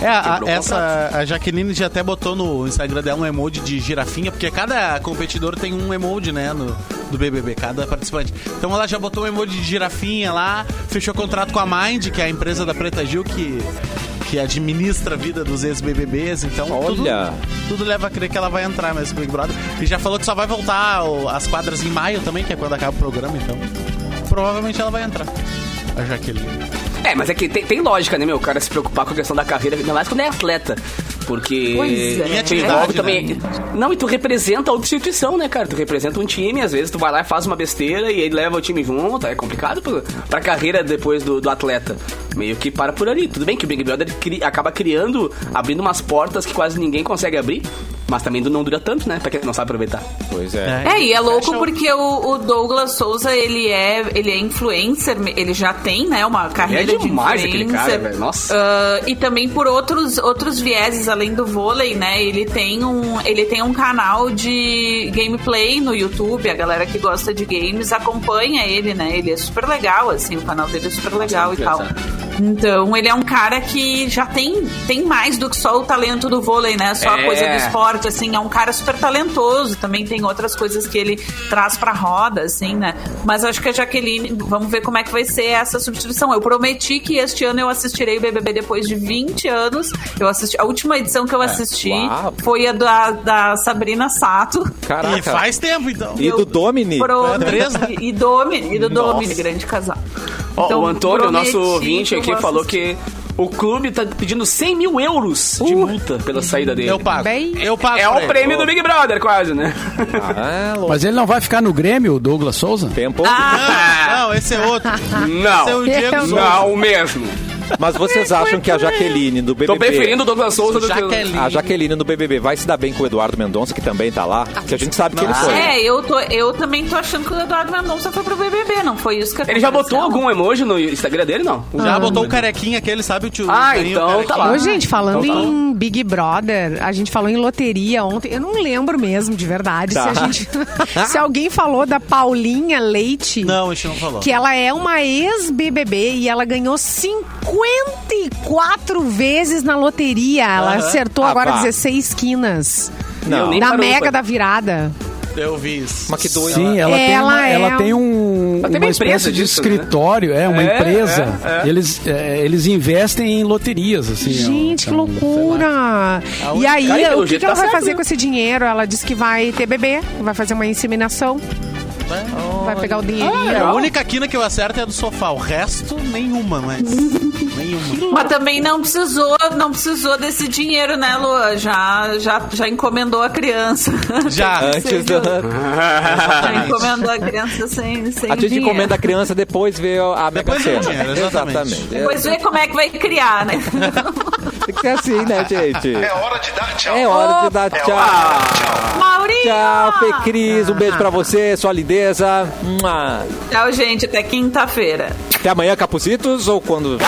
S7: É, a, essa a Jaqueline já até botou no Instagram dela um emoji de girafinha, porque cada competidor tem um emoji, né, no, do BBB, cada participante. Então ela já botou um emoji de girafinha lá, fechou contrato com a Mind, que é a empresa da Preta Gil que que administra a vida dos ex-BBBs, então tudo,
S1: Olha.
S7: tudo leva a crer que ela vai entrar no Big Brother. E já falou que só vai voltar às quadras em maio também, que é quando acaba o programa, então provavelmente ela vai entrar. A Jaqueline.
S5: É, mas é que tem, tem lógica, né, meu? O cara se preocupar com a questão da carreira, ainda mais quando é atleta. Porque
S2: Pois é.
S5: Tu
S7: atividade,
S5: envolve
S7: né?
S5: também. Não, e tu representa outra instituição, né, cara? Tu representa um time, às vezes tu vai lá e faz uma besteira e aí leva o time junto. É complicado pro, pra carreira depois do, do atleta. Meio que para por ali. Tudo bem que o Big Brother cri- acaba criando, abrindo umas portas que quase ninguém consegue abrir. Mas também não dura tanto, né? Pra quem não sabe aproveitar.
S1: Pois é.
S2: É, e é louco porque o, o Douglas Souza, ele é, ele é influencer, ele já tem, né, uma carreira
S5: É demais
S2: de
S5: aquele
S2: influencer.
S5: cara, velho, nossa.
S2: Ah, e também por outros, outros vieses, além do vôlei, né, ele tem, um, ele tem um canal de gameplay no YouTube, a galera que gosta de games acompanha ele, né, ele é super legal, assim, o canal dele é super legal e tal. Então, ele é um cara que já tem, tem mais do que só o talento do vôlei, né? Só a
S5: É.
S2: coisa do esporte, assim. É um cara super talentoso. Também tem outras coisas que ele traz pra roda, assim, né? Mas acho que a Jaqueline... Vamos ver como é que vai ser essa substituição. Eu prometi que este ano eu assistirei o BBB depois de 20 anos. Eu assisti... A última edição que eu assisti
S1: Uau.
S2: foi a da, da Sabrina Sato.
S1: Caraca.
S7: E faz tempo, então.
S1: E do Domini?
S2: Pro...
S7: É né?
S2: E Domini, e do Domini, grande casal. Então,
S5: o Antônio, nosso ouvinte aqui, falou que o clube tá pedindo 100 mil euros de multa pela saída dele.
S7: Eu pago.
S3: Bem-
S7: Eu pago.
S5: É o prêmio do Big Brother, quase, né?
S1: Ah, louco.
S6: Mas ele não vai ficar no Grêmio, o Douglas Souza?
S1: Tempo.
S5: Ah.
S7: Não, esse é outro. Esse é o
S5: Não.
S7: Diego Souza.
S5: Não mesmo.
S1: Mas vocês acham que a Jaqueline do BBB...
S5: Tô preferindo o Douglas Souza do que...
S7: Jaqueline.
S1: A Jaqueline do BBB vai se dar bem com o Eduardo Mendonça, que também tá lá, que a gente sabe que ele foi.
S2: É, eu, tô, eu também tô achando que o Eduardo Mendonça foi pro BBB, não foi isso que
S5: Ele já botou
S2: aconteceu?
S5: algum emoji no Instagram dele, não?
S7: Já botou o carequinha aquele, sabe o tio?
S5: Ah,
S7: carinho,
S5: então tá lá.
S3: Ô, gente, falando
S5: Então tá
S3: em Big Brother, a gente falou em loteria ontem. Eu não lembro mesmo, de verdade,
S1: Tá.
S3: se a gente. se alguém falou da Paulinha Leite.
S7: Não, a gente não falou.
S3: Que ela é uma ex-BBB e ela ganhou 54 vezes na loteria. Ela
S7: Aham.
S3: acertou
S1: Ah,
S3: agora
S1: vá.
S3: 16 quinas.
S1: Não.
S5: nem
S3: Da
S5: parou,
S3: Mega
S5: pai.
S3: da Virada.
S7: Eu vi isso.
S1: Mas que doido.
S6: Sim, ela, tem,
S3: Ela
S6: uma,
S3: é
S6: ela
S3: um-
S6: tem um,
S5: Ela tem
S6: uma
S5: uma
S6: espécie
S5: empresa
S6: de
S5: disso, né?
S6: escritório, é uma
S5: É,
S6: empresa.
S5: é, é.
S6: Eles, é, eles investem em loterias, assim.
S3: Gente, que
S6: então,
S3: loucura! E aí,
S5: Cara,
S3: o que,
S5: jeito
S3: que ela
S5: tá
S3: vai
S5: certo,
S3: fazer
S5: né?
S3: com esse dinheiro? Ela disse que vai ter bebê, vai fazer uma inseminação, vai pegar o dinheirinho.
S7: É, a única quina que eu acerto é a do sofá. O resto, nenhuma, mas. Nenhuma.
S2: Mas também não precisou, não precisou desse dinheiro, né, Lua? Já, já, já encomendou a criança.
S7: Já.
S1: Antes do...
S2: Já encomendou a criança sem, sem
S1: A gente
S2: dinheiro.
S1: encomenda a criança, depois vê a Mega
S7: Depois
S1: Sena.
S7: dinheiro, exatamente.
S2: Depois vê como é que vai criar, né?
S1: Tem que ser assim, né, gente?
S9: É hora de dar tchau.
S1: É hora de dar tchau.
S2: Maurinho!
S1: Tchau, Fê Cris. Um beijo pra você, sua lindeza.
S2: Tchau, gente. Até quinta-feira.
S1: Até amanhã, Capucitos, ou quando...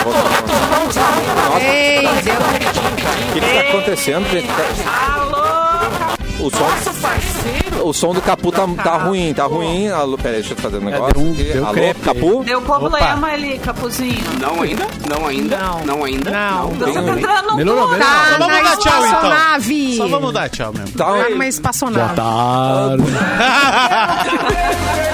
S3: Ei, deu
S1: O que que tá acontecendo, gente?
S2: Alô!
S1: O som, o som do Capu tá, tá ruim, tá ruim. Alô, peraí, deixa eu fazer um negócio.
S6: deu um- deu
S1: Alô,
S6: crepe.
S1: Capu?
S2: Deu problema ali, Capuzinho.
S5: Não ainda? Não ainda?
S3: Não.
S5: Não ainda?
S3: Não.
S2: Você tá entrando no
S6: Melhorou, melhorou.
S3: Tá
S7: Só vamos dar tchau, então.
S3: espaçonave.
S7: Só vamos dar tchau mesmo.
S1: Tá,
S3: Tá numa espaçonave.
S6: Boa tarde.